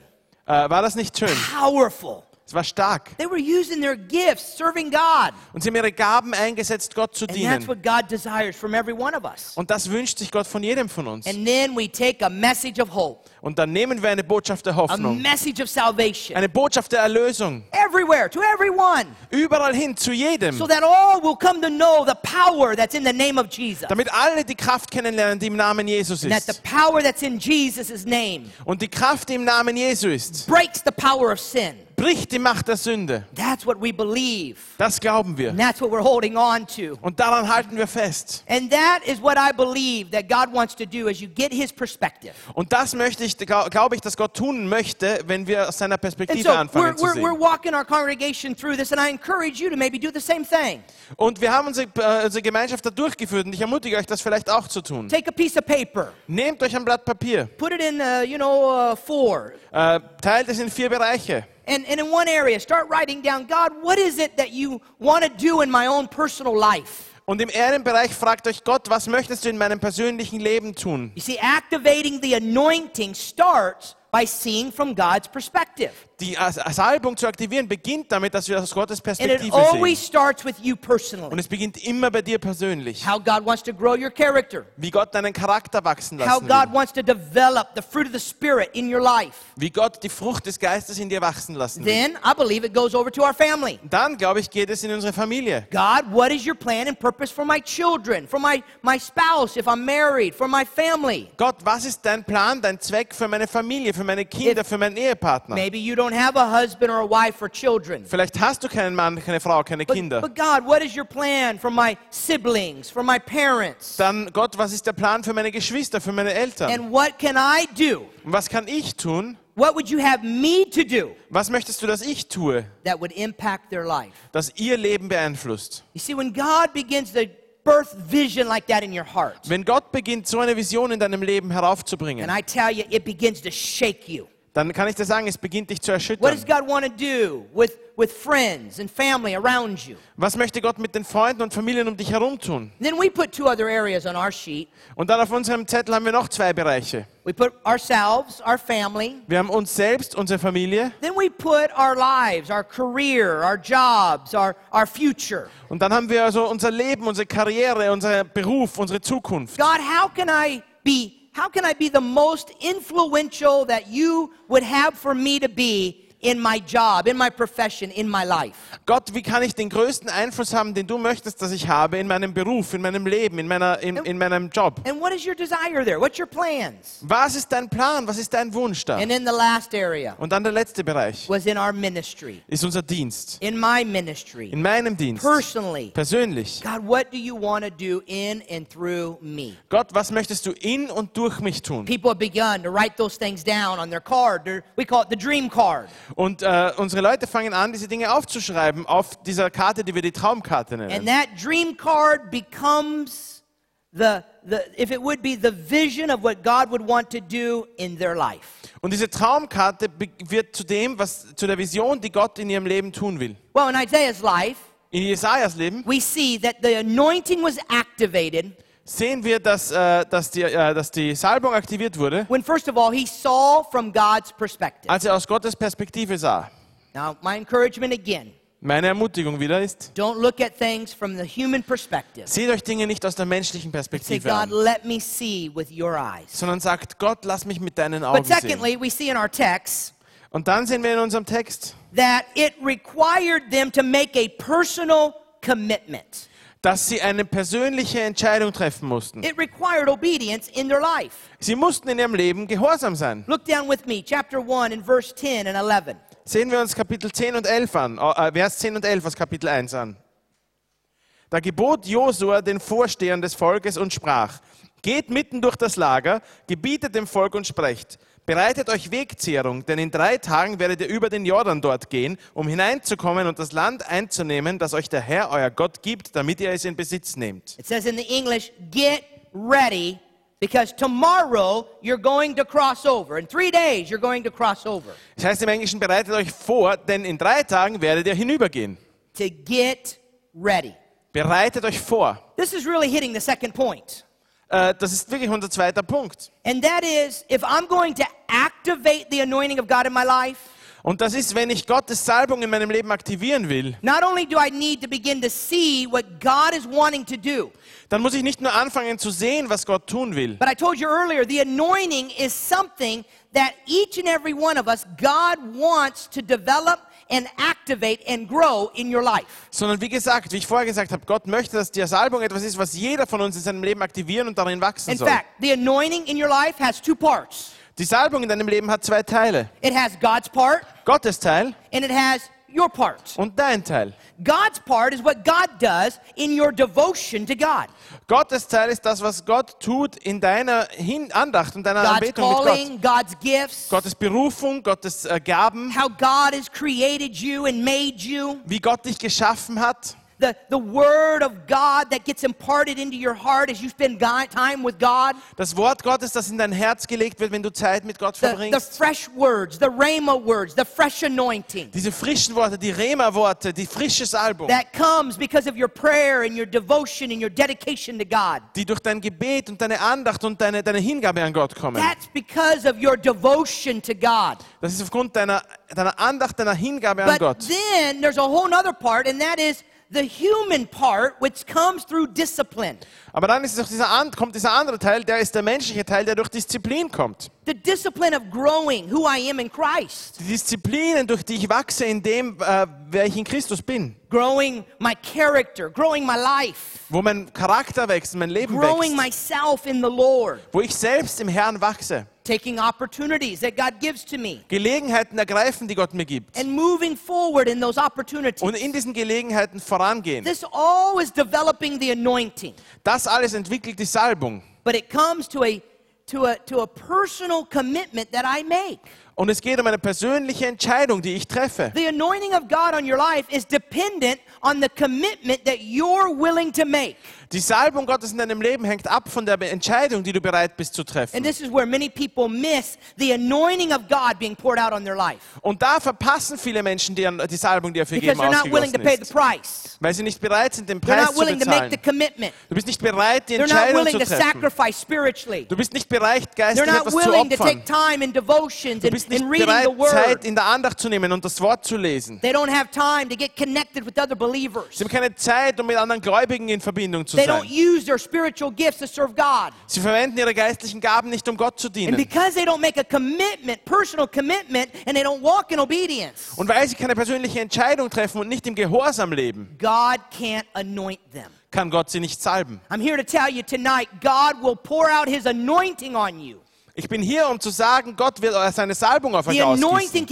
Äh, war das nicht schön? Powerful. Es war stark. They were using their gifts, serving God. Und sie haben ihre Gaben eingesetzt, Gott zu And that's dienen. what God desires from every one of us. Und das wünscht sich Gott von jedem von uns. And then we take a message of hope, Und dann nehmen wir eine Botschaft der a Hoffnung, message of salvation, eine Botschaft der Erlösung, everywhere, to everyone, überall hin, zu jedem, so that all will come to know the power that's in the name of Jesus. damit alle die Kraft kennenlernen, die im Namen Jesus And that the ist. power that's in Jesus' name Und die Kraft, die im Namen Jesu ist, breaks the power of sin, bricht die Macht der Sünde. That's what we believe. Das glauben wir. And that's what we're holding on to. Und daran halten wir fest. And that is what I believe that God wants to do as you get his perspective. Und das möchte ich, glaube ich, dass Gott tun möchte, wenn wir aus seiner Perspektive so we're, anfangen zu we're, we're sehen. walking our congregation through this, and I encourage you to maybe do the same thing. Und wir haben unsere, äh, unsere Gemeinschaft da durchgeführt und ich ermutige euch, das vielleicht auch zu tun. Take a piece of paper, Nehmt euch ein Blatt Papier, put it in, uh, you know, uh, four, äh, teilt es in vier Bereiche. And, and in one area, start writing down, God, what is it that you want to do in my own personal life? Und im Ehrenbereich fragt euch Gott, was möchtest du in meinem persönlichen Leben tun? You see, activating the anointing starts by seeing from God's perspective. Die Salbung zu aktivieren beginnt damit, dass wir aus Gottes Perspektive sehen. starts with you Und es beginnt immer bei dir persönlich. How God wants to grow your character. Wie Gott deinen Charakter wachsen How lassen God will. wants to develop the fruit of the Spirit in your life. Wie Gott die Frucht des Geistes in dir wachsen lassen will. Then I believe it goes over to our family. Dann, glaube ich, geht es in unsere Familie. God, what is your plan and purpose for my children, for my, my spouse if I'm married, for my family? Gott, was ist dein Plan, dein Zweck für meine Familie, für meine Kinder, für meinen Ehepartner? Maybe you don't have a husband or a wife or children. Vielleicht hast du keinen Mann, keine Frau, keine But, Kinder. but God, what is your plan for my siblings, for my parents? Dann, Gott, was ist der Plan für meine Geschwister, für meine Eltern? And what can I do? Und was kann ich tun? What would you have me to do Was möchtest du, dass ich tue, that would impact their life? das ihr Leben beeinflusst? You see, when God begins to birth vision like that in your heart, Wenn Gott beginnt, so eine Vision in deinem Leben heraufzubringen, and I tell you, it begins to shake you. Dann kann ich dir sagen, es beginnt dich zu erschüttern. With, with? Was möchte Gott mit den Freunden und Familien um dich herum tun? Und dann auf unserem Zettel haben wir noch zwei Bereiche. Our family. Wir haben uns selbst, unsere Familie our lives, our career, jobs, und dann haben wir also unser Leben, unsere Karriere, unser Beruf, unsere Zukunft. God, how can I be how can I be the most influential that you would have for me to be in my job, in my profession, in my life? Gott, wie kann ich den größten Einfluss haben, den du möchtest, dass ich habe in meinem Beruf, in meinem Leben, in, meiner, in, in meinem Job? And what is your desire there? What's your plans? Was ist dein Plan? Was ist dein Wunsch da? And in the last area Und dann der letzte Bereich was in our ministry, ist unser Dienst. in my ministry, In meinem Dienst. personally. Persönlich. God, what do you want to do in and through me? Gott, was möchtest du in und durch mich tun? People have begun to write those things down on their card. We call it the dream card. Und äh, unsere Leute fangen an, diese Dinge aufzuschreiben auf dieser Karte, die wir die Traumkarte And nennen. that dream card becomes the, the if it would be the vision of what God would want to do in their life. Und diese Traumkarte wird zu dem, was zu der Vision, die Gott in ihrem Leben tun will. Well, in Isaiah's life, In Jesajas Leben we see that the anointing was activated sehen wir, dass, äh, dass, die, äh, dass die Salbung aktiviert wurde, when, first of all, he saw from God's perspective. als er aus Gottes Perspektive sah. Now, my encouragement again Meine Ermutigung wieder ist, don't look at things from the human perspective. seht euch Dinge nicht aus der menschlichen Say, Perspektive God, an, let me see with your eyes. sondern sagt, Gott, lass mich mit deinen Augen But sehen. secondly, we see in our text Und dann sehen wir in unserem Text, that it required them to make a personal commitment. Dass sie eine persönliche Entscheidung treffen mussten. It required obedience in their life. Sie mussten in ihrem Leben gehorsam sein. Look down with me, chapter 1 and verse 10 and 11. Sehen wir uns Kapitel 10 und 11 an, äh, Vers 10 und 11 aus Kapitel 1 an. Da gebot Josua den Vorstehern des Volkes und sprach, geht mitten durch das Lager, gebietet dem Volk und sprecht, bereitet euch Wegzehrung, denn in drei Tagen werdet ihr über den Jordan dort gehen, um hineinzukommen und das Land einzunehmen, das euch der Herr, euer Gott, gibt, damit ihr es in Besitz nehmt. It says in the English, get ready because tomorrow you're going to cross over. In three days you're going to cross over. Das heißt im Englischen, bereitet euch vor, denn in drei Tagen werdet ihr hinübergehen. To get ready. Bereitet euch vor. This is really hitting the second point. Äh, das ist wirklich unser zweiter Punkt. And that is if I'm going to activate the anointing of God in my life, Und das ist, wenn ich Gottes Salbung in meinem Leben aktivieren will, do, dann muss ich nicht nur anfangen zu sehen, was Gott tun will, but I told you earlier, the anointing is something that each and every one of us, God wants to develop and activate and grow in your life. sondern wie gesagt, wie ich vorher gesagt habe, Gott möchte, dass die Salbung etwas ist, was jeder von uns in seinem Leben aktivieren und darin wachsen In soll. fact, the anointing in your life has two parts. Die Salbung in deinem Leben hat zwei Teile. it has God's part Gottes Teil and it has your part. und dein Teil. God's part is what God does in your devotion to God. Gottes Teil ist das, was Gott tut in deiner Hin Andacht und deiner God's Anbetung mit Gott. calling, God's gifts, Gottes Berufung, Gottes äh, Gaben, how God has created you and made you. wie Gott dich geschaffen hat. The, the word of God that gets imparted into your heart as you spend God, time with God. Das Wort Gottes, das in dein Herz gelegt wird, wenn du Zeit mit Gott The, the fresh words, the rhema words, the fresh anointing Diese frischen Worte, die Rema-Worte, die frische Salbung, that comes because of your prayer and your devotion and your dedication to God. die durch dein Gebet und deine Andacht und deine, deine Hingabe an Gott kommen. That's because of your devotion to God. Das ist aufgrund deiner, deiner Andacht, deiner Hingabe an Gott. But then there's a whole other part, and that is the human part, which comes through discipline. Aber dann ist auch dieser, kommt dieser andere Teil, der ist der menschliche Teil, der durch Disziplin kommt. The discipline of growing who I am in Christ, Die Disziplinen, durch die ich wachse in dem, äh, wer ich in Christus bin. growing my character, growing my life, Wo mein Charakter wächst, mein Leben growing wächst. myself in the Lord, Wo ich selbst im Herrn wachse. taking opportunities that God gives to me, Gelegenheiten ergreifen, die Gott mir gibt. and moving forward in those opportunities. Und in diesen Gelegenheiten vorangehen. This all is developing the anointing, Das alles entwickelt die Salbung. but it comes to a to a to a personal commitment that I make. Und es geht um eine persönliche Entscheidung, die ich treffe. The anointing of God on your life is dependent on the commitment that you're willing to make. Die Salbung Gottes in deinem Leben hängt ab von der Entscheidung, die du bereit bist zu treffen. And this is where many people miss the anointing of God being poured out on their life Und da verpassen viele Menschen die, die Salbung, die er für because they're not willing to ausgegossen pay the price. Weil sie nicht bereit sind, den Preis zu willing to make the bezahlen. commitment. Du bist nicht bereit, die Entscheidung zu treffen. Du bist nicht bereit, not etwas zu opfern. Du and, bist nicht bereit. Zeit in der Andacht zu nehmen und das Wort zu lesen. Sie haben keine Zeit, um mit anderen Gläubigen in Verbindung zu sein. Sie verwenden ihre geistlichen Gaben nicht, um Gott zu dienen. Und weil sie keine persönliche Entscheidung treffen und nicht im Gehorsam leben, God can't anoint them. kann Gott sie nicht salben. I'm here to tell you tonight, God will pour out his anointing on you. Ich bin hier, um zu sagen, Gott wird seine Salbung auf euch ausgießen.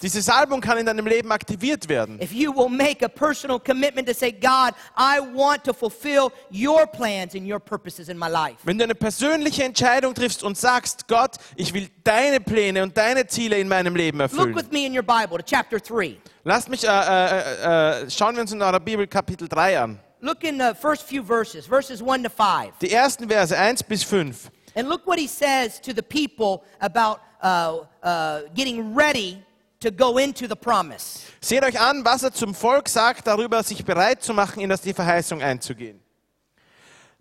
Diese Salbung kann in deinem Leben aktiviert werden. if you will make a personal commitment to say, God, I want to fulfill your plans and your purposes in my life. Wenn du eine persönliche Entscheidung triffst und sagst, Gott, ich will deine Pläne und deine Ziele in meinem Leben Look erfüllen. with me in your Bible to chapter 3. Lasst mich, äh, äh, äh, schauen wir uns in eurer Bibel Kapitel 3 an. Look in the first few verses, verses 1 to 5. Die ersten Verse 1 bis 5. And look what he says to the people about uh, uh, getting ready to go into the promise. Seht euch an, was er zum Volk sagt, darüber sich bereit zu machen, in das die Verheißung einzugehen.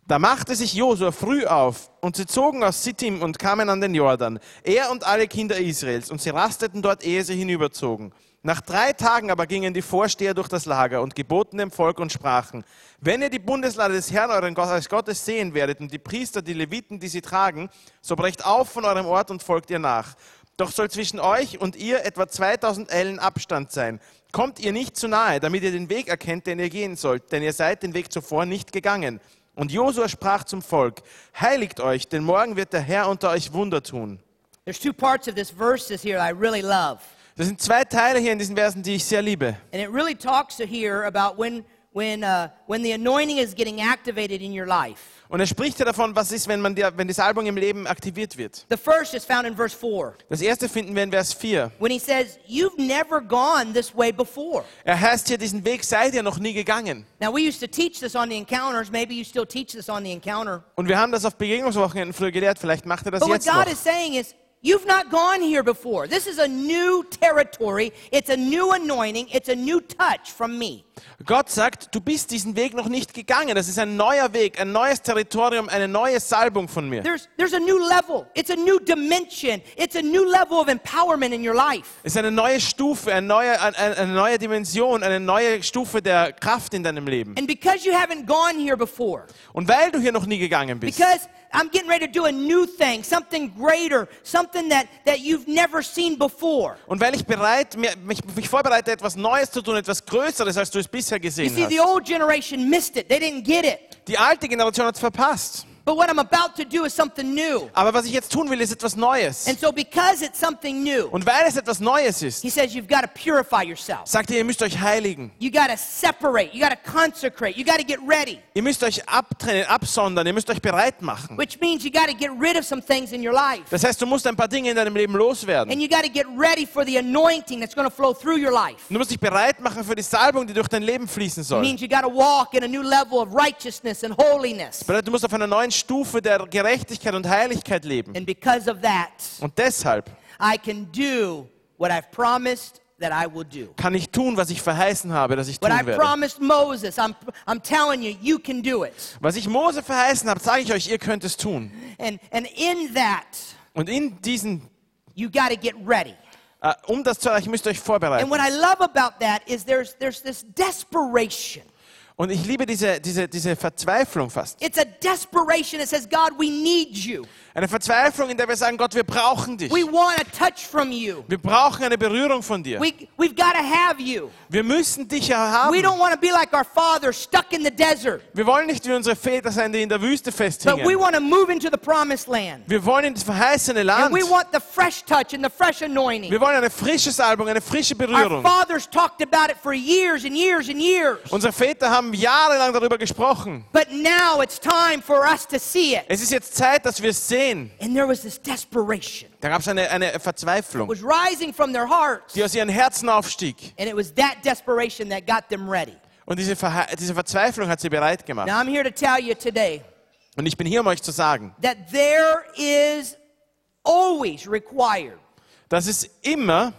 Da machte sich Josua früh auf und sie zogen aus Sittim und kamen an den Jordan, er und alle Kinder Israels, und sie rasteten dort, ehe sie hinüberzogen. Nach drei Tagen aber gingen die Vorsteher durch das Lager und geboten dem Volk und sprachen, wenn ihr die Bundeslade des Herrn, euren Gott, als Gottes sehen werdet und die Priester, die Leviten, die sie tragen, so brecht auf von eurem Ort und folgt ihr nach. Doch soll zwischen euch und ihr etwa 2000 Ellen Abstand sein. Kommt ihr nicht zu nahe, damit ihr den Weg erkennt, den ihr gehen sollt, denn ihr seid den Weg zuvor nicht gegangen. Und Josua sprach zum Volk, heiligt euch, denn morgen wird der Herr unter euch Wunder tun. There's two parts of this verses here I really love. Das sind zwei Teile hier in diesen Versen, die ich sehr liebe. And it really talks here about when, when, uh, when the anointing is getting activated in your life. Und er spricht hier davon, was ist, wenn, man die, wenn die Salbung im Leben aktiviert wird. The first is found in verse 4 Das erste finden wir in Vers 4. when he says, You've never gone this way before. Er heißt hier, diesen Weg seid ihr noch nie gegangen. Now, we used to teach this on the encounters. Maybe you still teach this on the encounter. Und wir haben das auf Begegnungswochenenden früher gelehrt, vielleicht macht er das But what jetzt God noch. is saying is, You've not gone here before. This is a new territory. It's a new anointing. It's a new touch from me. Gott sagt, du bist diesen Weg noch nicht gegangen. Das ist ein neuer Weg, ein neues Territorium, eine neue Salbung von mir. There's, there's a new level. It's a new dimension. It's a new level of empowerment in your life. Es ist eine neue Stufe, eine neue, eine, eine neue Dimension, eine neue Stufe der Kraft in deinem Leben. And because you haven't gone here before, Und weil du hier noch nie gegangen bist, because I'm getting ready to do a new thing, something greater, something that, that you've never seen before. und weil ich bereit, mich, mich vorbereite, etwas Neues zu tun, etwas Größeres, als du es bisher gesehen You see, the old generation missed it. They didn't get it. Die alte Generation hat es verpasst. But what I'm about to do is something new. Aber was ich jetzt tun will, ist etwas Neues. And so, because it's something new, Und weil es etwas Neues ist, he says you've got to purify yourself. sagt er, ihr müsst euch heiligen. You got to separate. You got to consecrate. You got to get ready. Ihr müsst euch abtrennen, absondern, ihr müsst euch bereit machen. Which means you got to get rid of some things in your life. Das heißt, du musst ein paar Dinge in deinem Leben loswerden. And you got to get ready for the anointing that's going to flow through your life. Du musst dich bereit machen für die Salbung, die durch dein Leben fließen It soll. means you got to walk in a new level of righteousness and holiness. Bedeutet, Du musst auf einer neuen Stufe der Gerechtigkeit und Heiligkeit leben. And because of that, Und deshalb I can do what I've promised that I will do. kann ich tun, was ich verheißen habe, dass ich tun werde. Moses, I'm, I'm you, you. Was ich Mose verheißen habe, sage ich euch, ihr könnt es tun. And, and in that, Und in diesen, you got to get ready. äh, um das zu erreichen, müsst ihr euch And vorbereiten. what I love about that is there's, there's this desperation. Und ich liebe diese, diese, diese Verzweiflung fast. It's a desperation that says, God, we need you. Eine Verzweiflung, in der wir sagen, Gott, wir brauchen dich. We want a touch from you. Wir brauchen eine Berührung von dir. We, we've got to have you. Wir müssen dich We haben. don't want to be like our father stuck in the desert, Wir wollen nicht wie unsere Väter sein, die in der Wüste but we want to move into the promised land. Wir wollen in das verheißene And Land. we want the fresh touch and the fresh anointing. Wir wollen eine frische Salbung, eine frische Our Berührung. fathers talked about it for years and years and years. Unsere Väter haben jahrelang darüber gesprochen. But now it's time for us to see it. Es ist jetzt Zeit, dass wir es sehen. And there was this desperation. Da gab es eine, eine Verzweiflung, was rising from their hearts. die aus ihren Herzen aufstieg. And it was that desperation that got them ready. Und diese, Verhe diese Verzweiflung hat sie bereit gemacht. Now I'm here to tell you today Und ich bin hier, um euch zu sagen, that there is always required dass es immer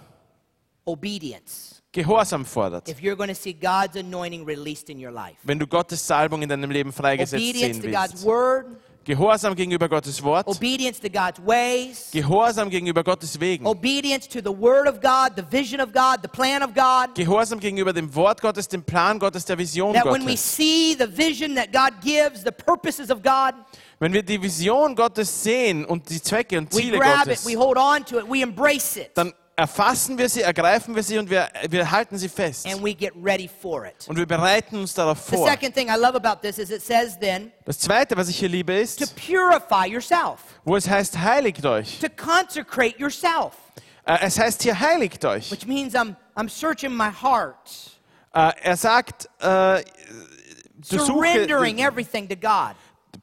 obedience Gehorsam fordert, if you're going to see God's anointing released in your life. wenn du Gottes Salbung in deinem Leben freigesetzt Obedience sehen to God's word, Gehorsam gegenüber Gottes Wort, obedience to God's ways, Gehorsam gegenüber Gottes Wegen, obedience to the word of God, the vision of God, the plan of God. Gehorsam gegenüber dem Wort Gottes, dem Plan Gottes, der Vision That when we see the vision that God gives, the purposes of God, Wenn wir die Vision Gottes sehen und die Zwecke und we Ziele grab Gottes, it, we hold on to it, we embrace it, dann erfassen wir sie, ergreifen wir sie und wir, wir halten sie fest. and we get ready for it. Und wir bereiten uns darauf The vor. second thing I love about this is it says then Das Zweite, was ich hier liebe, to ist, purify yourself, wo es heißt, heiligt euch. to consecrate yourself, Äh, Es heißt hier, heiligt euch. which means I'm, I'm searching my heart, Äh, Er sagt, äh, surrendering everything to God,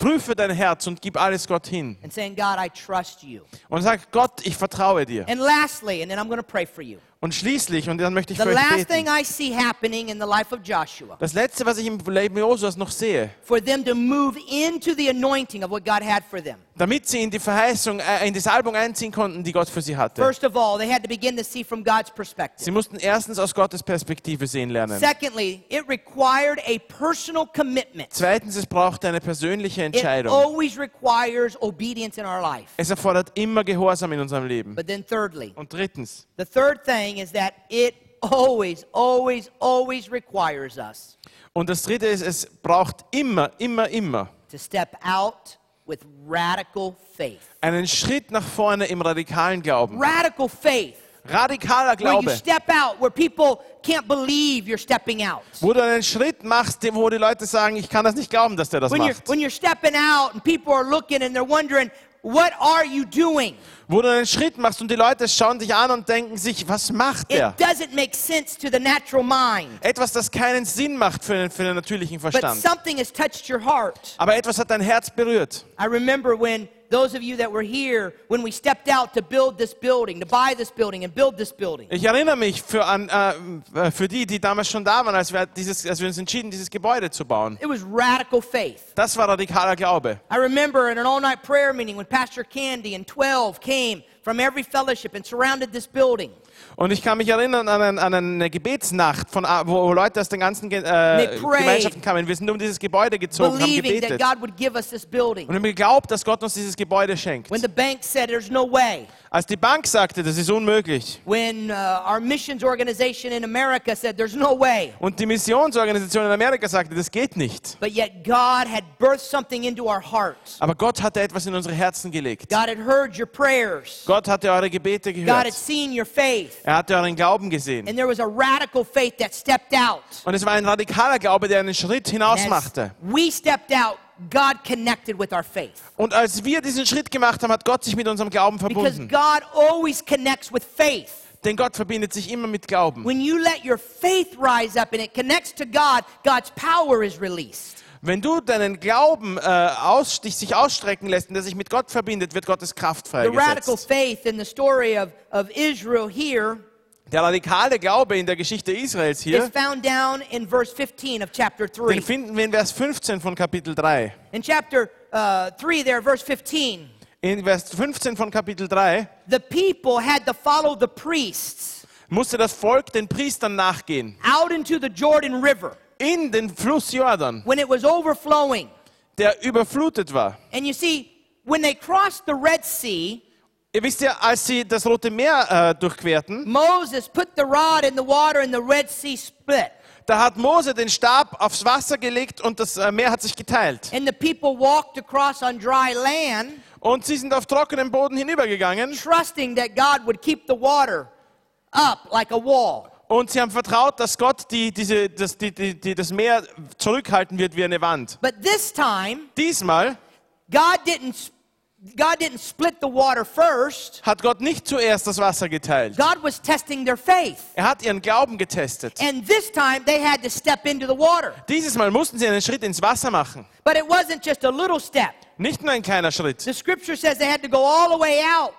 prüfe dein Herz und gib alles Gott hin. and saying, God, I trust you. Und sag, Gott, ich vertraue dir. And lastly, and then I'm going to pray for you. Und schließlich, und dann möchte ich The für euch last thing beten. I see happening in the life of Joshua, Das Letzte, was ich im Leben Josuas noch sehe, for them to move into the anointing of what God had for them. damit sie in die Verheißung, äh, in die Salbung einziehen konnten, die Gott für sie hatte. First of all, they had to begin to see from God's perspective. Sie mussten erstens aus Gottes Perspektive sehen lernen. Secondly, it required a personal commitment. Zweitens, es brauchte eine persönliche It Entscheidung. always requires obedience in our life. Es erfordert immer Gehorsam in unserem Leben. But then, thirdly, Und drittens, the third thing is that it always, always, always requires us und das dritte ist, es braucht immer, immer, immer to step out with radical faith. einen Schritt nach vorne im radikalen Glauben. Radical faith. Radikaler Where you Glaube, step out, where people can't believe you're stepping out. wo du einen Schritt machst, wo die Leute sagen, ich kann das nicht glauben, dass der das When you're, macht. when you're stepping out and people are looking and they're wondering, what are you doing? Wo du einen Schritt machst und die Leute schauen dich an und denken sich, was macht It der? doesn't make sense to the natural mind. Etwas, das keinen Sinn macht für den, für den natürlichen But Verstand. something has touched your heart. Aber etwas hat dein Herz berührt. I remember when those of you that were here, when we stepped out to build this building, to buy this building and build this building. Ich erinnere mich für, an, äh, äh, für die, die damals schon da waren, als wir, dieses, als wir uns entschieden, dieses Gebäude zu bauen. It was radical faith. Das war radikaler Glaube. I remember in an all night prayer meeting when Pastor Candy and 12 came from every fellowship and surrounded this building. Und ich kann mich erinnern an, ein, an eine Gebetsnacht, von, A- wo Leute aus den ganzen äh. Gemeinschaften kamen. Wir sind um dieses Gebäude gezogen, haben gebetet. Und haben geglaubt, dass Gott uns dieses Gebäude schenkt. When the bank said there's no way, Als die Bank sagte, das ist unmöglich. when uh, our missions organization in America said there's no way, Und die Missionsorganisation in Amerika sagte, das geht nicht. but yet God had birthed something into our hearts. Aber Gott hatte etwas in unsere Herzen gelegt. God had heard your prayers. Gott hatte eure Gebete God had gehört. seen your faith. Er hatte euren Glauben gesehen. And there was a radical faith that stepped out. Und es war ein radikaler Glaube, der einen Schritt hinaus And as machte. we stepped out God connected with our faith. Und als wir diesen Schritt gemacht haben, hat Gott sich mit unserem Glauben Because verbunden. God always connects with faith. Denn Gott verbindet sich immer mit Glauben. When you let your faith rise up and it connects to God, God's power is released. Wenn du deinen Glauben äh, aus, dich sich ausstrecken lässt und der sich mit Gott verbindet, wird Gottes Kraft The radical freigesetzt. faith in the story of, of Israel here Der radikale Glaube in der Geschichte Israels is hier, found down in verse 15 of chapter 3. den finden wir in Vers 15 von Kapitel 3. In chapter uh, 3, there, verse 15, In Vers 15 von Kapitel 3 the people had to follow the priests musste das Volk den Priestern nachgehen. out into the Jordan River In den Fluss Jordan, when it was overflowing. der überflutet war. And you see, when they crossed the Red Sea, Ihr wisst ja, als sie das Rote Meer äh, durchquerten, Moses put the rod in the water and the Red Sea split. da hat Mose den Stab aufs Wasser gelegt und das äh, Meer hat sich geteilt. And the people walked across on dry land, Und sie sind auf trockenem Boden hinübergegangen trusting that God would keep the water up like a wall. und sie haben vertraut, dass Gott die, diese, das, die, die, das Meer zurückhalten wird wie eine Wand. But this time, Diesmal God didn't, God didn't split the water first. hat Gott nicht zuerst das Wasser geteilt. God was testing their faith. Er hat ihren Glauben getestet. And this time, they had to step into the water. Dieses Mal mussten sie einen Schritt ins Wasser machen. But it wasn't just a little step. Nicht nur ein kleiner Schritt. The scripture says they had to go all the way out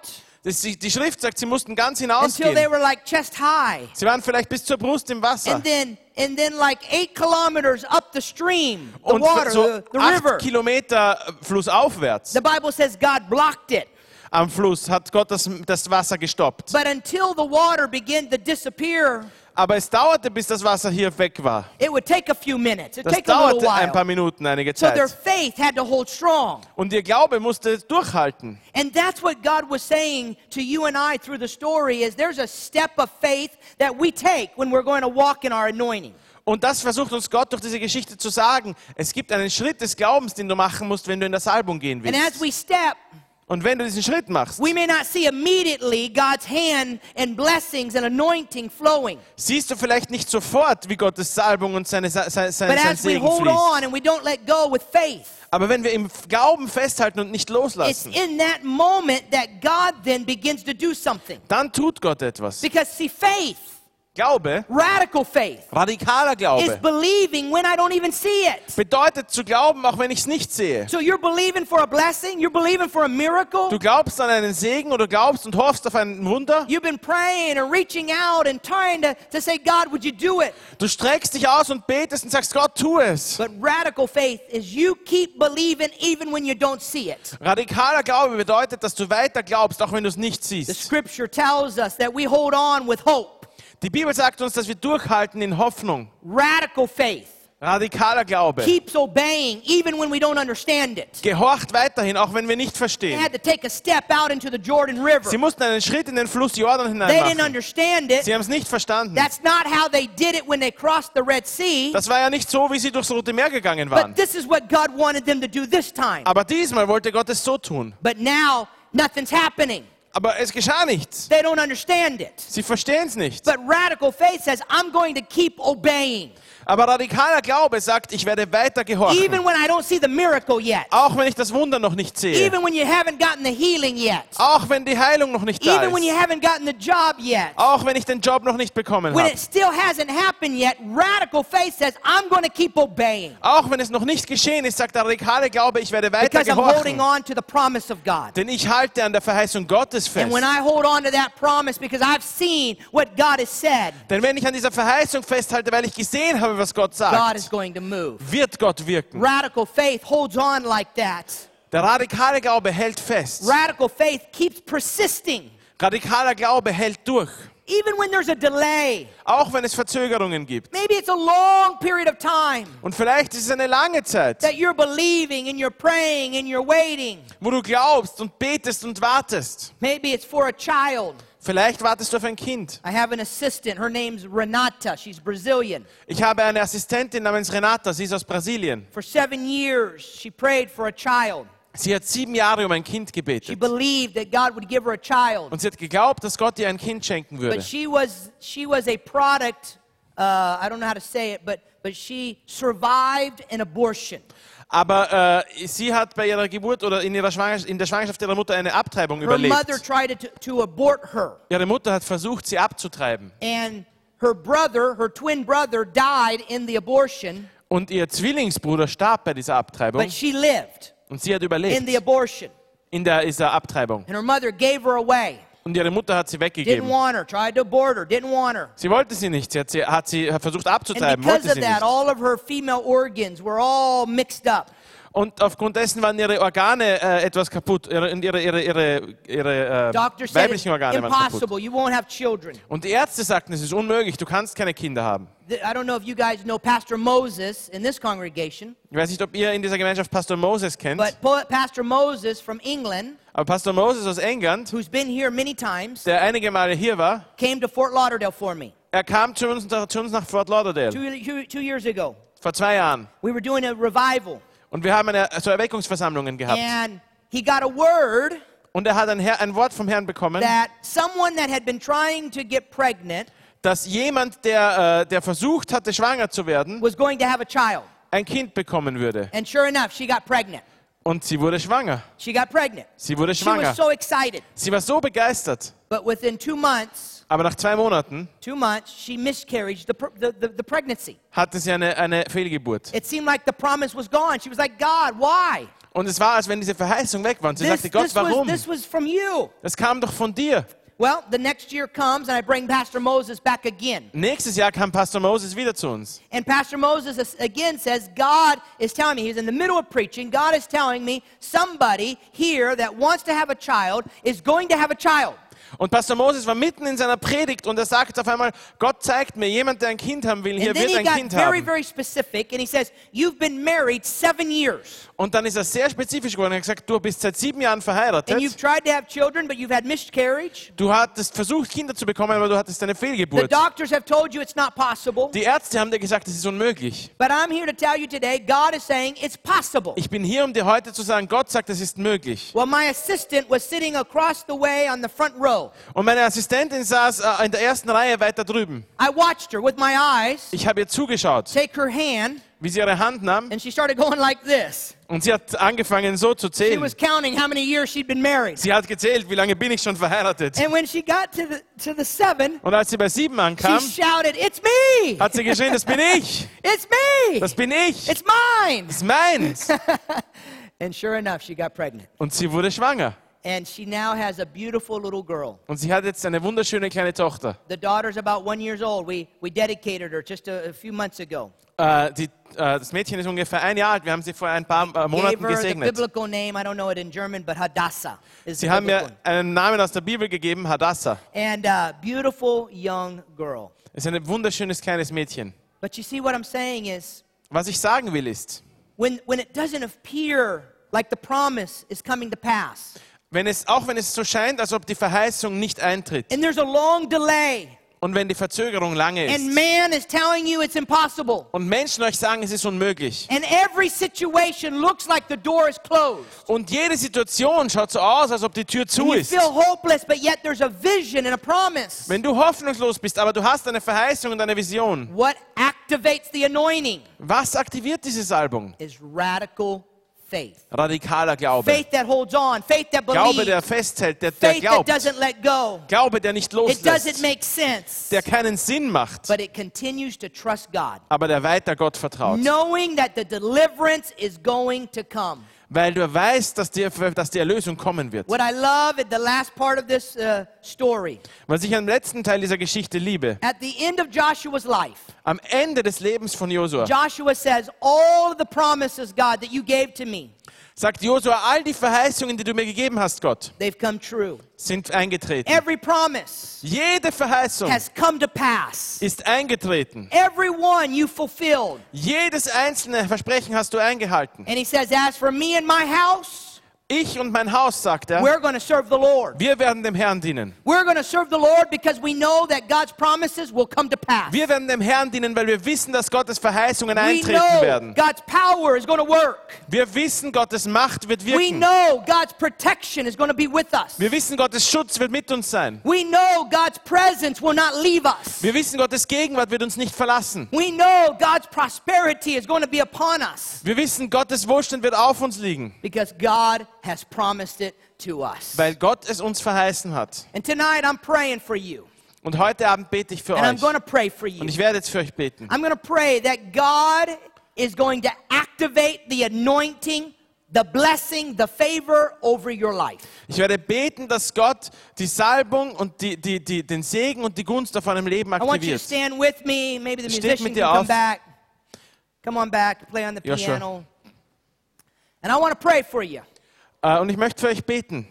Das, die Schrift sagt, sie mussten ganz until they hinausgehen. were like chest high. Sie waren vielleicht bis zur Brust im Wasser. And then, and then like eight kilometers up the stream, the Und water, so the, the river. Kilometer äh, flussaufwärts The Bible says God blocked it. am Fluss hat Gott das, das Wasser gestoppt. But until the water began to disappear, Aber es dauerte, bis das Wasser hier weg war. it would take a few minutes. It Das take a little dauerte ein paar while. Minuten, einige So their Zeit. faith had to hold strong. Und ihr Glaube musste durchhalten. And that's what God was saying to you and I through the story is there's a step of faith that we take when we're going to walk in our anointing. Und das versucht uns Gott durch diese Geschichte zu sagen. Es gibt einen Schritt des Glaubens, den du machen musst, wenn du in der Salbung gehen And as willst. we step, Und wenn du diesen Schritt machst, we may not see immediately God's hand and blessings and anointing flowing. siehst du vielleicht nicht sofort, wie Gottes Salbung und seine, sein, sein, But sein as we Segen hold fließt. on and we don't let go with faith, Aber wenn wir im Glauben festhalten und nicht loslassen, in that moment that God then begins to do something. dann tut Gott etwas. Because see, faith, Glaube, radical faith, radikaler is Glaube, believing when I don't even see it. bedeutet zu glauben, auch wenn ich es nicht sehe. So you're believing for a blessing, you're believing for a miracle. Du glaubst an einen Segen oder glaubst und hoffst auf ein Wunder. You've been praying and reaching out and trying to, to say, God, would you do it? Du streckst dich aus und betest und sagst, Gott, tu es. But radical faith is you keep believing even when you don't see it. Radikaler Glaube bedeutet, dass du weiter glaubst, auch wenn du es nicht The siehst. scripture tells us that we hold on with hope. Die Bibel sagt uns, dass wir durchhalten in Hoffnung. Radical faith Radikaler Glaube. keeps obeying even when we don't understand it. Gehorcht weiterhin, auch wenn wir nicht They verstehen. had to take a step out into the Jordan River. Sie mussten einen Schritt in den Fluss Jordan They didn't hinein machen. understand it. Sie haben es nicht verstanden. That's not how they did it when they crossed the Red Sea. Das war ja nicht so, wie sie durchs Rote Meer gegangen waren. But this is what God wanted them to do this time. Aber diesmal wollte Gott es so tun. But now nothing's happening. Aber es geschah nichts. They don't understand it. Sie verstehen es nicht. But radical faith says, I'm going to keep obeying. Aber radikaler Glaube sagt, ich werde weiter gehorchen. Even when I don't see the miracle yet. Auch wenn ich das Wunder noch nicht sehe. Even when you haven't gotten the healing yet. Auch wenn die Heilung noch nicht da Even when you ist. haven't gotten the job yet. Auch wenn ich den Job noch nicht bekommen When habe. it still hasn't happened yet, radical faith says, I'm going to keep obeying. Auch wenn es noch nicht geschehen ist, sagt der radikale Glaube, ich werde weiter Because I'm holding gehorchen. on to the promise of God. Denn ich halte an der Verheißung Gottes And fest. when I hold on to that promise because I've seen what God has said, Denn wenn ich an dieser Verheißung festhalte, weil ich gesehen habe, was Gott God sagt, is going to move. wird Gott wirken. Radical faith holds on like that. Der radikale Glaube hält fest. Radical faith keeps persisting. Radikaler Glaube hält durch. Even when there's a delay, Auch wenn es Verzögerungen gibt. maybe it's a long period of time Und vielleicht ist es eine lange Zeit, that you're believing and you're praying and you're waiting. wo du glaubst und betest und wartest. Maybe it's for a child. Vielleicht wartest du auf ein Kind. I have an assistant. Her name's Renata. She's Brazilian. Ich habe eine Assistentin namens Renata, sie ist aus Brasilien. For seven years, she prayed for a child. Sie hat sieben Jahre um ein Kind gebetet. She believed that God would give her a child. Und sie hat geglaubt, dass Gott ihr ein Kind schenken würde. But she was, she was a product uh, I don't know how to say it, but, but she survived an abortion. Aber äh, sie hat bei ihrer Geburt oder in, ihrer Schwangerschaft, in der Schwangerschaft ihrer Mutter eine Abtreibung Her mother tried to, to abort her. Ihre Mutter hat versucht, sie abzutreiben. And her brother, her twin brother, died in the abortion, Und ihr Zwillingsbruder starb bei dieser Abtreibung. but she lived Und sie hat überlebt. in the abortion. in der, dieser Abtreibung. And her mother gave her away. Und ihre Mutter hat sie weggegeben. her. Sie wollte sie nicht. Sie hat sie, hat sie versucht abzutreiben, wollte sie nicht. Und aufgrund dessen waren ihre Organe äh, etwas kaputt. Ihre, ihre, ihre, ihre, ihre äh, weiblichen Organe waren kaputt. impossible. You won't have children. Und die Ärzte sagten, es ist unmöglich, du kannst keine Kinder haben. The- I don't know if you guys know Pastor Moses in this congregation, Ich weiß nicht, ob ihr in dieser Gemeinschaft Pastor Moses kennt, but Pastor Moses from England, aber Pastor Moses aus England, who's been here many times, der einige Male hier war, came to Fort Lauderdale for me er kam zu uns, zu uns nach Fort Lauderdale two, two, two years ago. vor zwei Jahren. We were doing a revival, Und wir haben eine, so Erweckungsversammlungen gehabt. and he got a word Und er hat ein, Herr, ein Wort vom Herrn bekommen, that someone that had been trying to get pregnant dass jemand, der, äh, der versucht hatte, schwanger zu werden, was going to have a child. ein Kind bekommen würde. And sure enough, she got pregnant. Und sie wurde schwanger. She got pregnant. Sie wurde She schwanger. was so excited. Sie war so begeistert. But within two months, Aber nach zwei Monaten two months, she miscarried the, the, the, pregnancy. hatte sie eine, eine Fehlgeburt. It seemed like the promise was gone. She was like, God, why? Und es war, als wenn diese Verheißung weg war. Und sie This, sagte, Gott, this, was, warum? this was from you. Das kam doch von dir. Well, the next year comes and I bring Pastor Moses back again. Nächstes Jahr kam Pastor Moses wieder zu uns. And Pastor Moses again says, God is telling me, he's in the middle of preaching, God is telling me somebody here that wants to have a child is going to have a child. Und Pastor Moses war mitten in seiner Predigt und er sagt auf einmal, Gott zeigt mir, jemand, der ein Kind haben will, hier wird he ein Kind very, haben. very specific and he says, You've been married seven years Und dann ist er sehr spezifisch geworden. Er hat gesagt, du bist seit sieben Jahren and you've verheiratet. tried to have children, but you've had miscarriage. Du hattest versucht, Kinder zu bekommen, aber du hattest eine The Fehlgeburt. doctors have told you it's not possible. Die Ärzte haben dir gesagt, es ist unmöglich. But I'm here to tell you today, God is saying it's possible. Ich bin hier, um dir heute zu sagen, Gott sagt, es ist möglich. Well, my assistant was sitting across the way on the front row. Und meine Assistentin saß äh, in der ersten Reihe weiter drüben. I watched her with my eyes Ich habe ihr zugeschaut, take her hand, wie sie ihre Hand nahm and she started going like this. und sie hat angefangen so zu She zählen. was counting how many years she'd been married. Sie hat gezählt, wie lange bin ich schon verheiratet. And when she got to the, to the seven, Und als sie bei sieben she ankam, shouted, It's me! hat sie geschrien, das bin ich. It's me! Das bin ich. It's mine! Das ist meins. And sure enough, she got pregnant. Und sie wurde schwanger. And she now has a beautiful little girl. Und sie hat jetzt eine wunderschöne kleine Tochter. The daughter's about one years old. We, we dedicated her just a, a few months ago. Äh, die, äh, das Mädchen ist ungefähr ein Jahr alt. Wir haben sie vor ein paar äh, Gave Monaten gesegnet. biblical name. I don't know it in German, but Hadassah Sie haben mir einen Namen aus der Bibel gegeben, Hadassah. And a beautiful young girl. Ist ein wunderschönes kleines Mädchen. But you see, what I'm saying is, Was ich sagen will ist, when, when it doesn't appear like the promise is coming to pass, wenn es, auch wenn es so scheint, als ob die Verheißung nicht eintritt. And there's a long delay, und wenn die Verzögerung lange and ist. man is telling you it's impossible, und Menschen euch sagen, es ist unmöglich. And every situation looks like the door is closed, und jede Situation schaut so aus, als ob die Tür and zu you ist. feel hopeless, but yet there's a vision and a promise. Wenn du hoffnungslos bist, aber du hast eine Verheißung und eine Vision, What activates the anointing was aktiviert diese Salbung? is radical faith. Radikaler Glaube. Faith that holds on, faith that Glaube, der believes, festhält, der, der faith that doesn't let go. Glaube, der nicht It doesn't make sense, der keinen Sinn macht, but it continues to trust God, aber der weiter Gott vertraut. knowing that the deliverance is going to come. Weil du weißt, dass die, dass die Erlösung kommen wird. What I love at the last part of this uh, story, Was ich am letzten Teil dieser Geschichte liebe, at the end of Joshua's life, am Ende des Lebens von Josua, Joshua says, All the promises, God, that you gave to me, sagt Josua, all die Verheißungen, die du mir gegeben hast, Gott, they've come true. sind eingetreten. Every promise Jede Verheißung has come to pass. ist eingetreten. Every one you fulfilled. Jedes einzelne Versprechen hast du eingehalten. And he says, As for me and my house, Ich und mein Haus, sagt er, we're going to serve the Lord. wir werden dem Herrn dienen. We're going to serve the Lord because we know that God's promises will come to pass. Wir werden dem Herrn dienen, weil wir wissen, dass Gottes Verheißungen We eintreten know werden. God's power is going to work. Wir wissen, Gottes Macht wird We wirken. know God's protection is going to be with us. Wir wissen, Gottes Schutz wird mit uns sein. We know God's presence will not leave us. Wir wissen, Gottes Gegenwart wird uns nicht verlassen. We know God's prosperity is going to be upon us Wir wissen, Gottes Wohlstand wird auf uns liegen, because God has promised it to us. weil Gott es uns verheißen hat. And tonight I'm praying for you. Und heute Abend bete ich für And I'm euch. going to pray for you. Und ich werde jetzt für euch beten. I'm going to pray that God is going to activate the anointing, the blessing, the favor over your life. Ich werde beten, dass Gott die Salbung und die, die, die, den Segen und die Gunst auf eurem Leben I want you to stand with me. Maybe the Steht musician can come auf. back. Come on back, play on the sure. piano. And I want to pray for you. Äh, Und ich möchte für euch beten.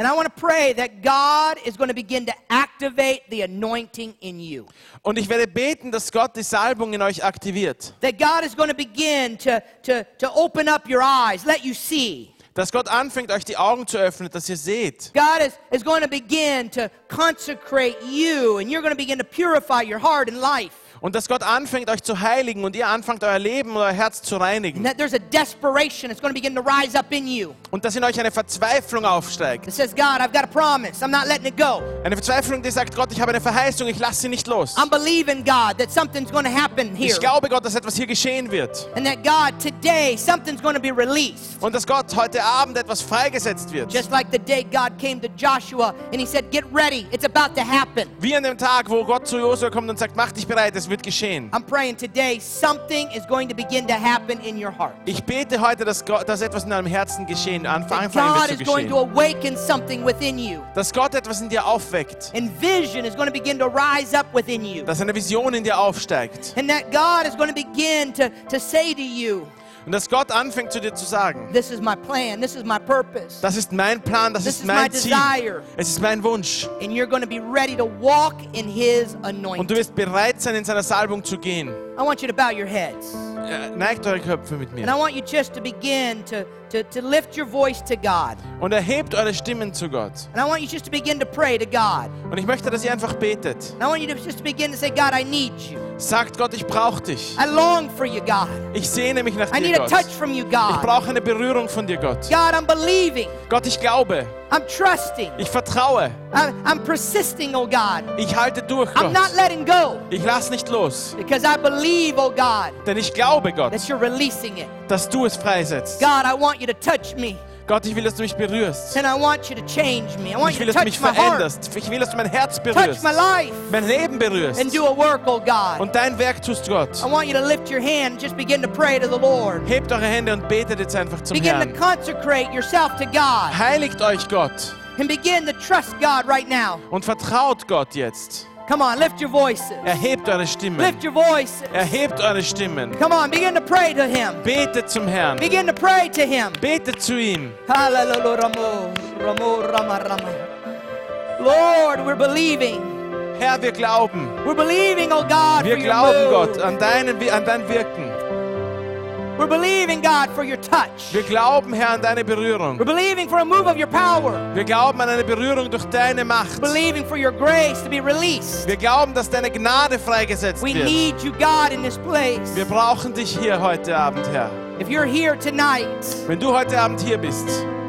And I want to pray that God is going to begin to activate the anointing in you. Und ich werde beten, dass Gott die Salbung in euch aktiviert. That God is going to begin to, to, to open up your eyes, let you see. Dass Gott anfängt, euch die Augen zu öffnen, dass ihr seht. God is, is going to begin to consecrate you, and you're going to begin to purify your heart and life. Und dass Gott anfängt, euch zu heiligen und ihr anfangt, euer Leben und euer Herz zu reinigen. Und dass in euch eine Verzweiflung aufsteigt. Says. Eine Verzweiflung, die sagt, Gott, ich habe eine Verheißung, ich lasse sie nicht los. God, that something's going to happen here. Ich glaube, Gott, dass etwas hier geschehen wird. And that, God, today something's going to be released. Und dass Gott heute Abend etwas freigesetzt wird. Just like the day God came to Joshua and he said, Get ready, it's about to happen. Wie an dem Tag, wo Gott zu Josua kommt und sagt, mach dich bereit, es wird geschehen. I'm praying today something is going to begin to happen in your heart. Ich bete heute, dass, Gott, dass etwas in deinem Herzen geschehen, anfangen God wird is zu going to awaken something within you. Dass Gott etwas in dir aufweckt. And vision is going to begin to rise up within you. Dass eine Vision in dir aufsteigt. And that God is going to begin to, to say to you, Und dass Gott anfängt zu dir zu sagen, This is my plan, this is my purpose. das ist mein Plan, das This ist is mein Ziel. desire. Es ist mein Wunsch. And you're going to be ready to walk in His Und du wirst bereit sein, in seiner Salbung zu gehen. I want you to bow your heads. Äh, Neigt eure Köpfe mit And I mir. want you just to begin to, to, to lift your voice to God. Und erhebt eure Stimmen zu Gott. And I want you just to begin to pray to God. Und ich möchte, dass ihr einfach betet. And I want you to just begin to say, God, I need you. Sagt Gott, ich brauche dich. I long for you, God. Ich sehne mich nach I need dir, a Gott. touch from you, Ich God. brauche eine Berührung von dir, Gott. God, I'm believing. Gott, ich glaube. I'm trusting. Ich vertraue. I'm, I'm persisting, oh God. Ich halte durch, I'm not Gott. letting go Ich lass nicht los. because I believe, oh God, Denn ich glaube, Gott, that you're releasing it. dass du es freisetzt. God, I want you to touch me Gott, ich will, dass du mich berührst. and I want you to change me. I want Ich will, to dass du mich touch veränderst. Ich will, dass du mein Herz touch berührst. my life, Mein Leben berührst. and do a work, oh God. Und dein Werk tust Gott. I want you to lift your hand and just begin to pray to the Lord. Hebt eure Hände und betet jetzt einfach zum Begin to Herrn. consecrate yourself to God Heiligt euch Gott and begin to trust God right now. und vertraut Gott jetzt. Come on, lift your voices. Erhebt eure Stimmen. Lift your voices. Erhebt eure Stimmen. Come on, begin to pray to Him. Betet zum Herrn. Begin to pray to Him. Betet zu ihm. Hallelujah, Ramo, Rama, Rama. Lord, we're believing. Herr, wir glauben. We're believing, oh God, Wir glauben. Gott, an, deinen, an dein Wirken. We're believing, God, for your touch. Wir glauben, Herr, an deine Berührung. We're believing for a move of your power. Wir glauben an eine Berührung durch deine Macht. Believing for your grace to be released. Wir glauben, dass deine Gnade freigesetzt We wird. need you, God, in this place. Wir brauchen dich hier heute Abend, Herr. If you're here tonight Wenn du heute Abend hier bist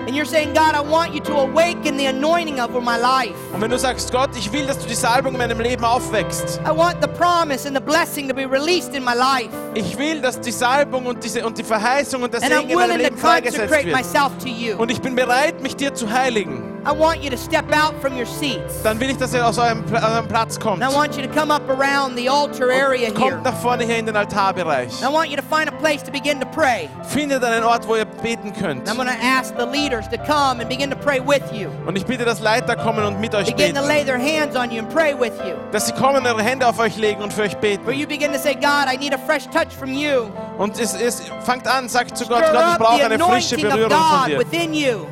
and you're saying, God, I want you to awaken the anointing over my life. und wenn du sagst, Gott, ich will, dass du die Salbung in meinem Leben aufwächst. I want the promise and the blessing to be released in my life. Ich will, dass die Salbung und, diese, und die Verheißung und And I'm Segen in meinem willing to Leben freigesetzt consecrate wird. myself to you. Und ich bin bereit, mich dir zu heiligen. I want you to step out from your seats. Dann will ich, dass ihr aus eurem, eurem Platz kommt. And I want you to come up around the altar area here. Kommt nach vorne hier in den Altarbereich. And I want you to find a place to begin to pray. Findet einen Ort, wo ihr beten könnt. And I'm going to ask the leaders to come and begin to pray with you. Und ich bitte, dass Leiter kommen und mit euch Begin to beten. lay their hands on you and pray with you. Dass sie kommen, ihre Hände auf euch legen und für euch Where beten. you begin to say, God, I need a fresh touch from you. Und es, es fangt an, sagt zu Gott, Gott, ich brauche eine frische Berührung von dir. within you.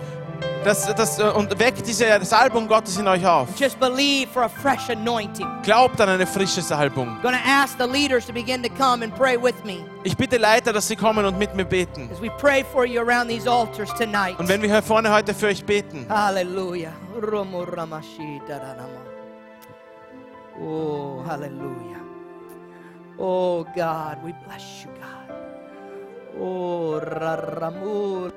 Das, das, äh, und weckt diese Salbung Gottes in euch auf. Just believe for a fresh anointing. Glaubt an eine frische Salbung. I'm going to ask the leaders to begin to come and pray with me Ich bitte Leiter, dass sie kommen und mit mir beten. as we pray for you around these altars tonight. Und wenn wir hier vorne heute für euch beten, daranama. Oh, hallelujah. Oh, God, we bless you, God. Oh, raramul.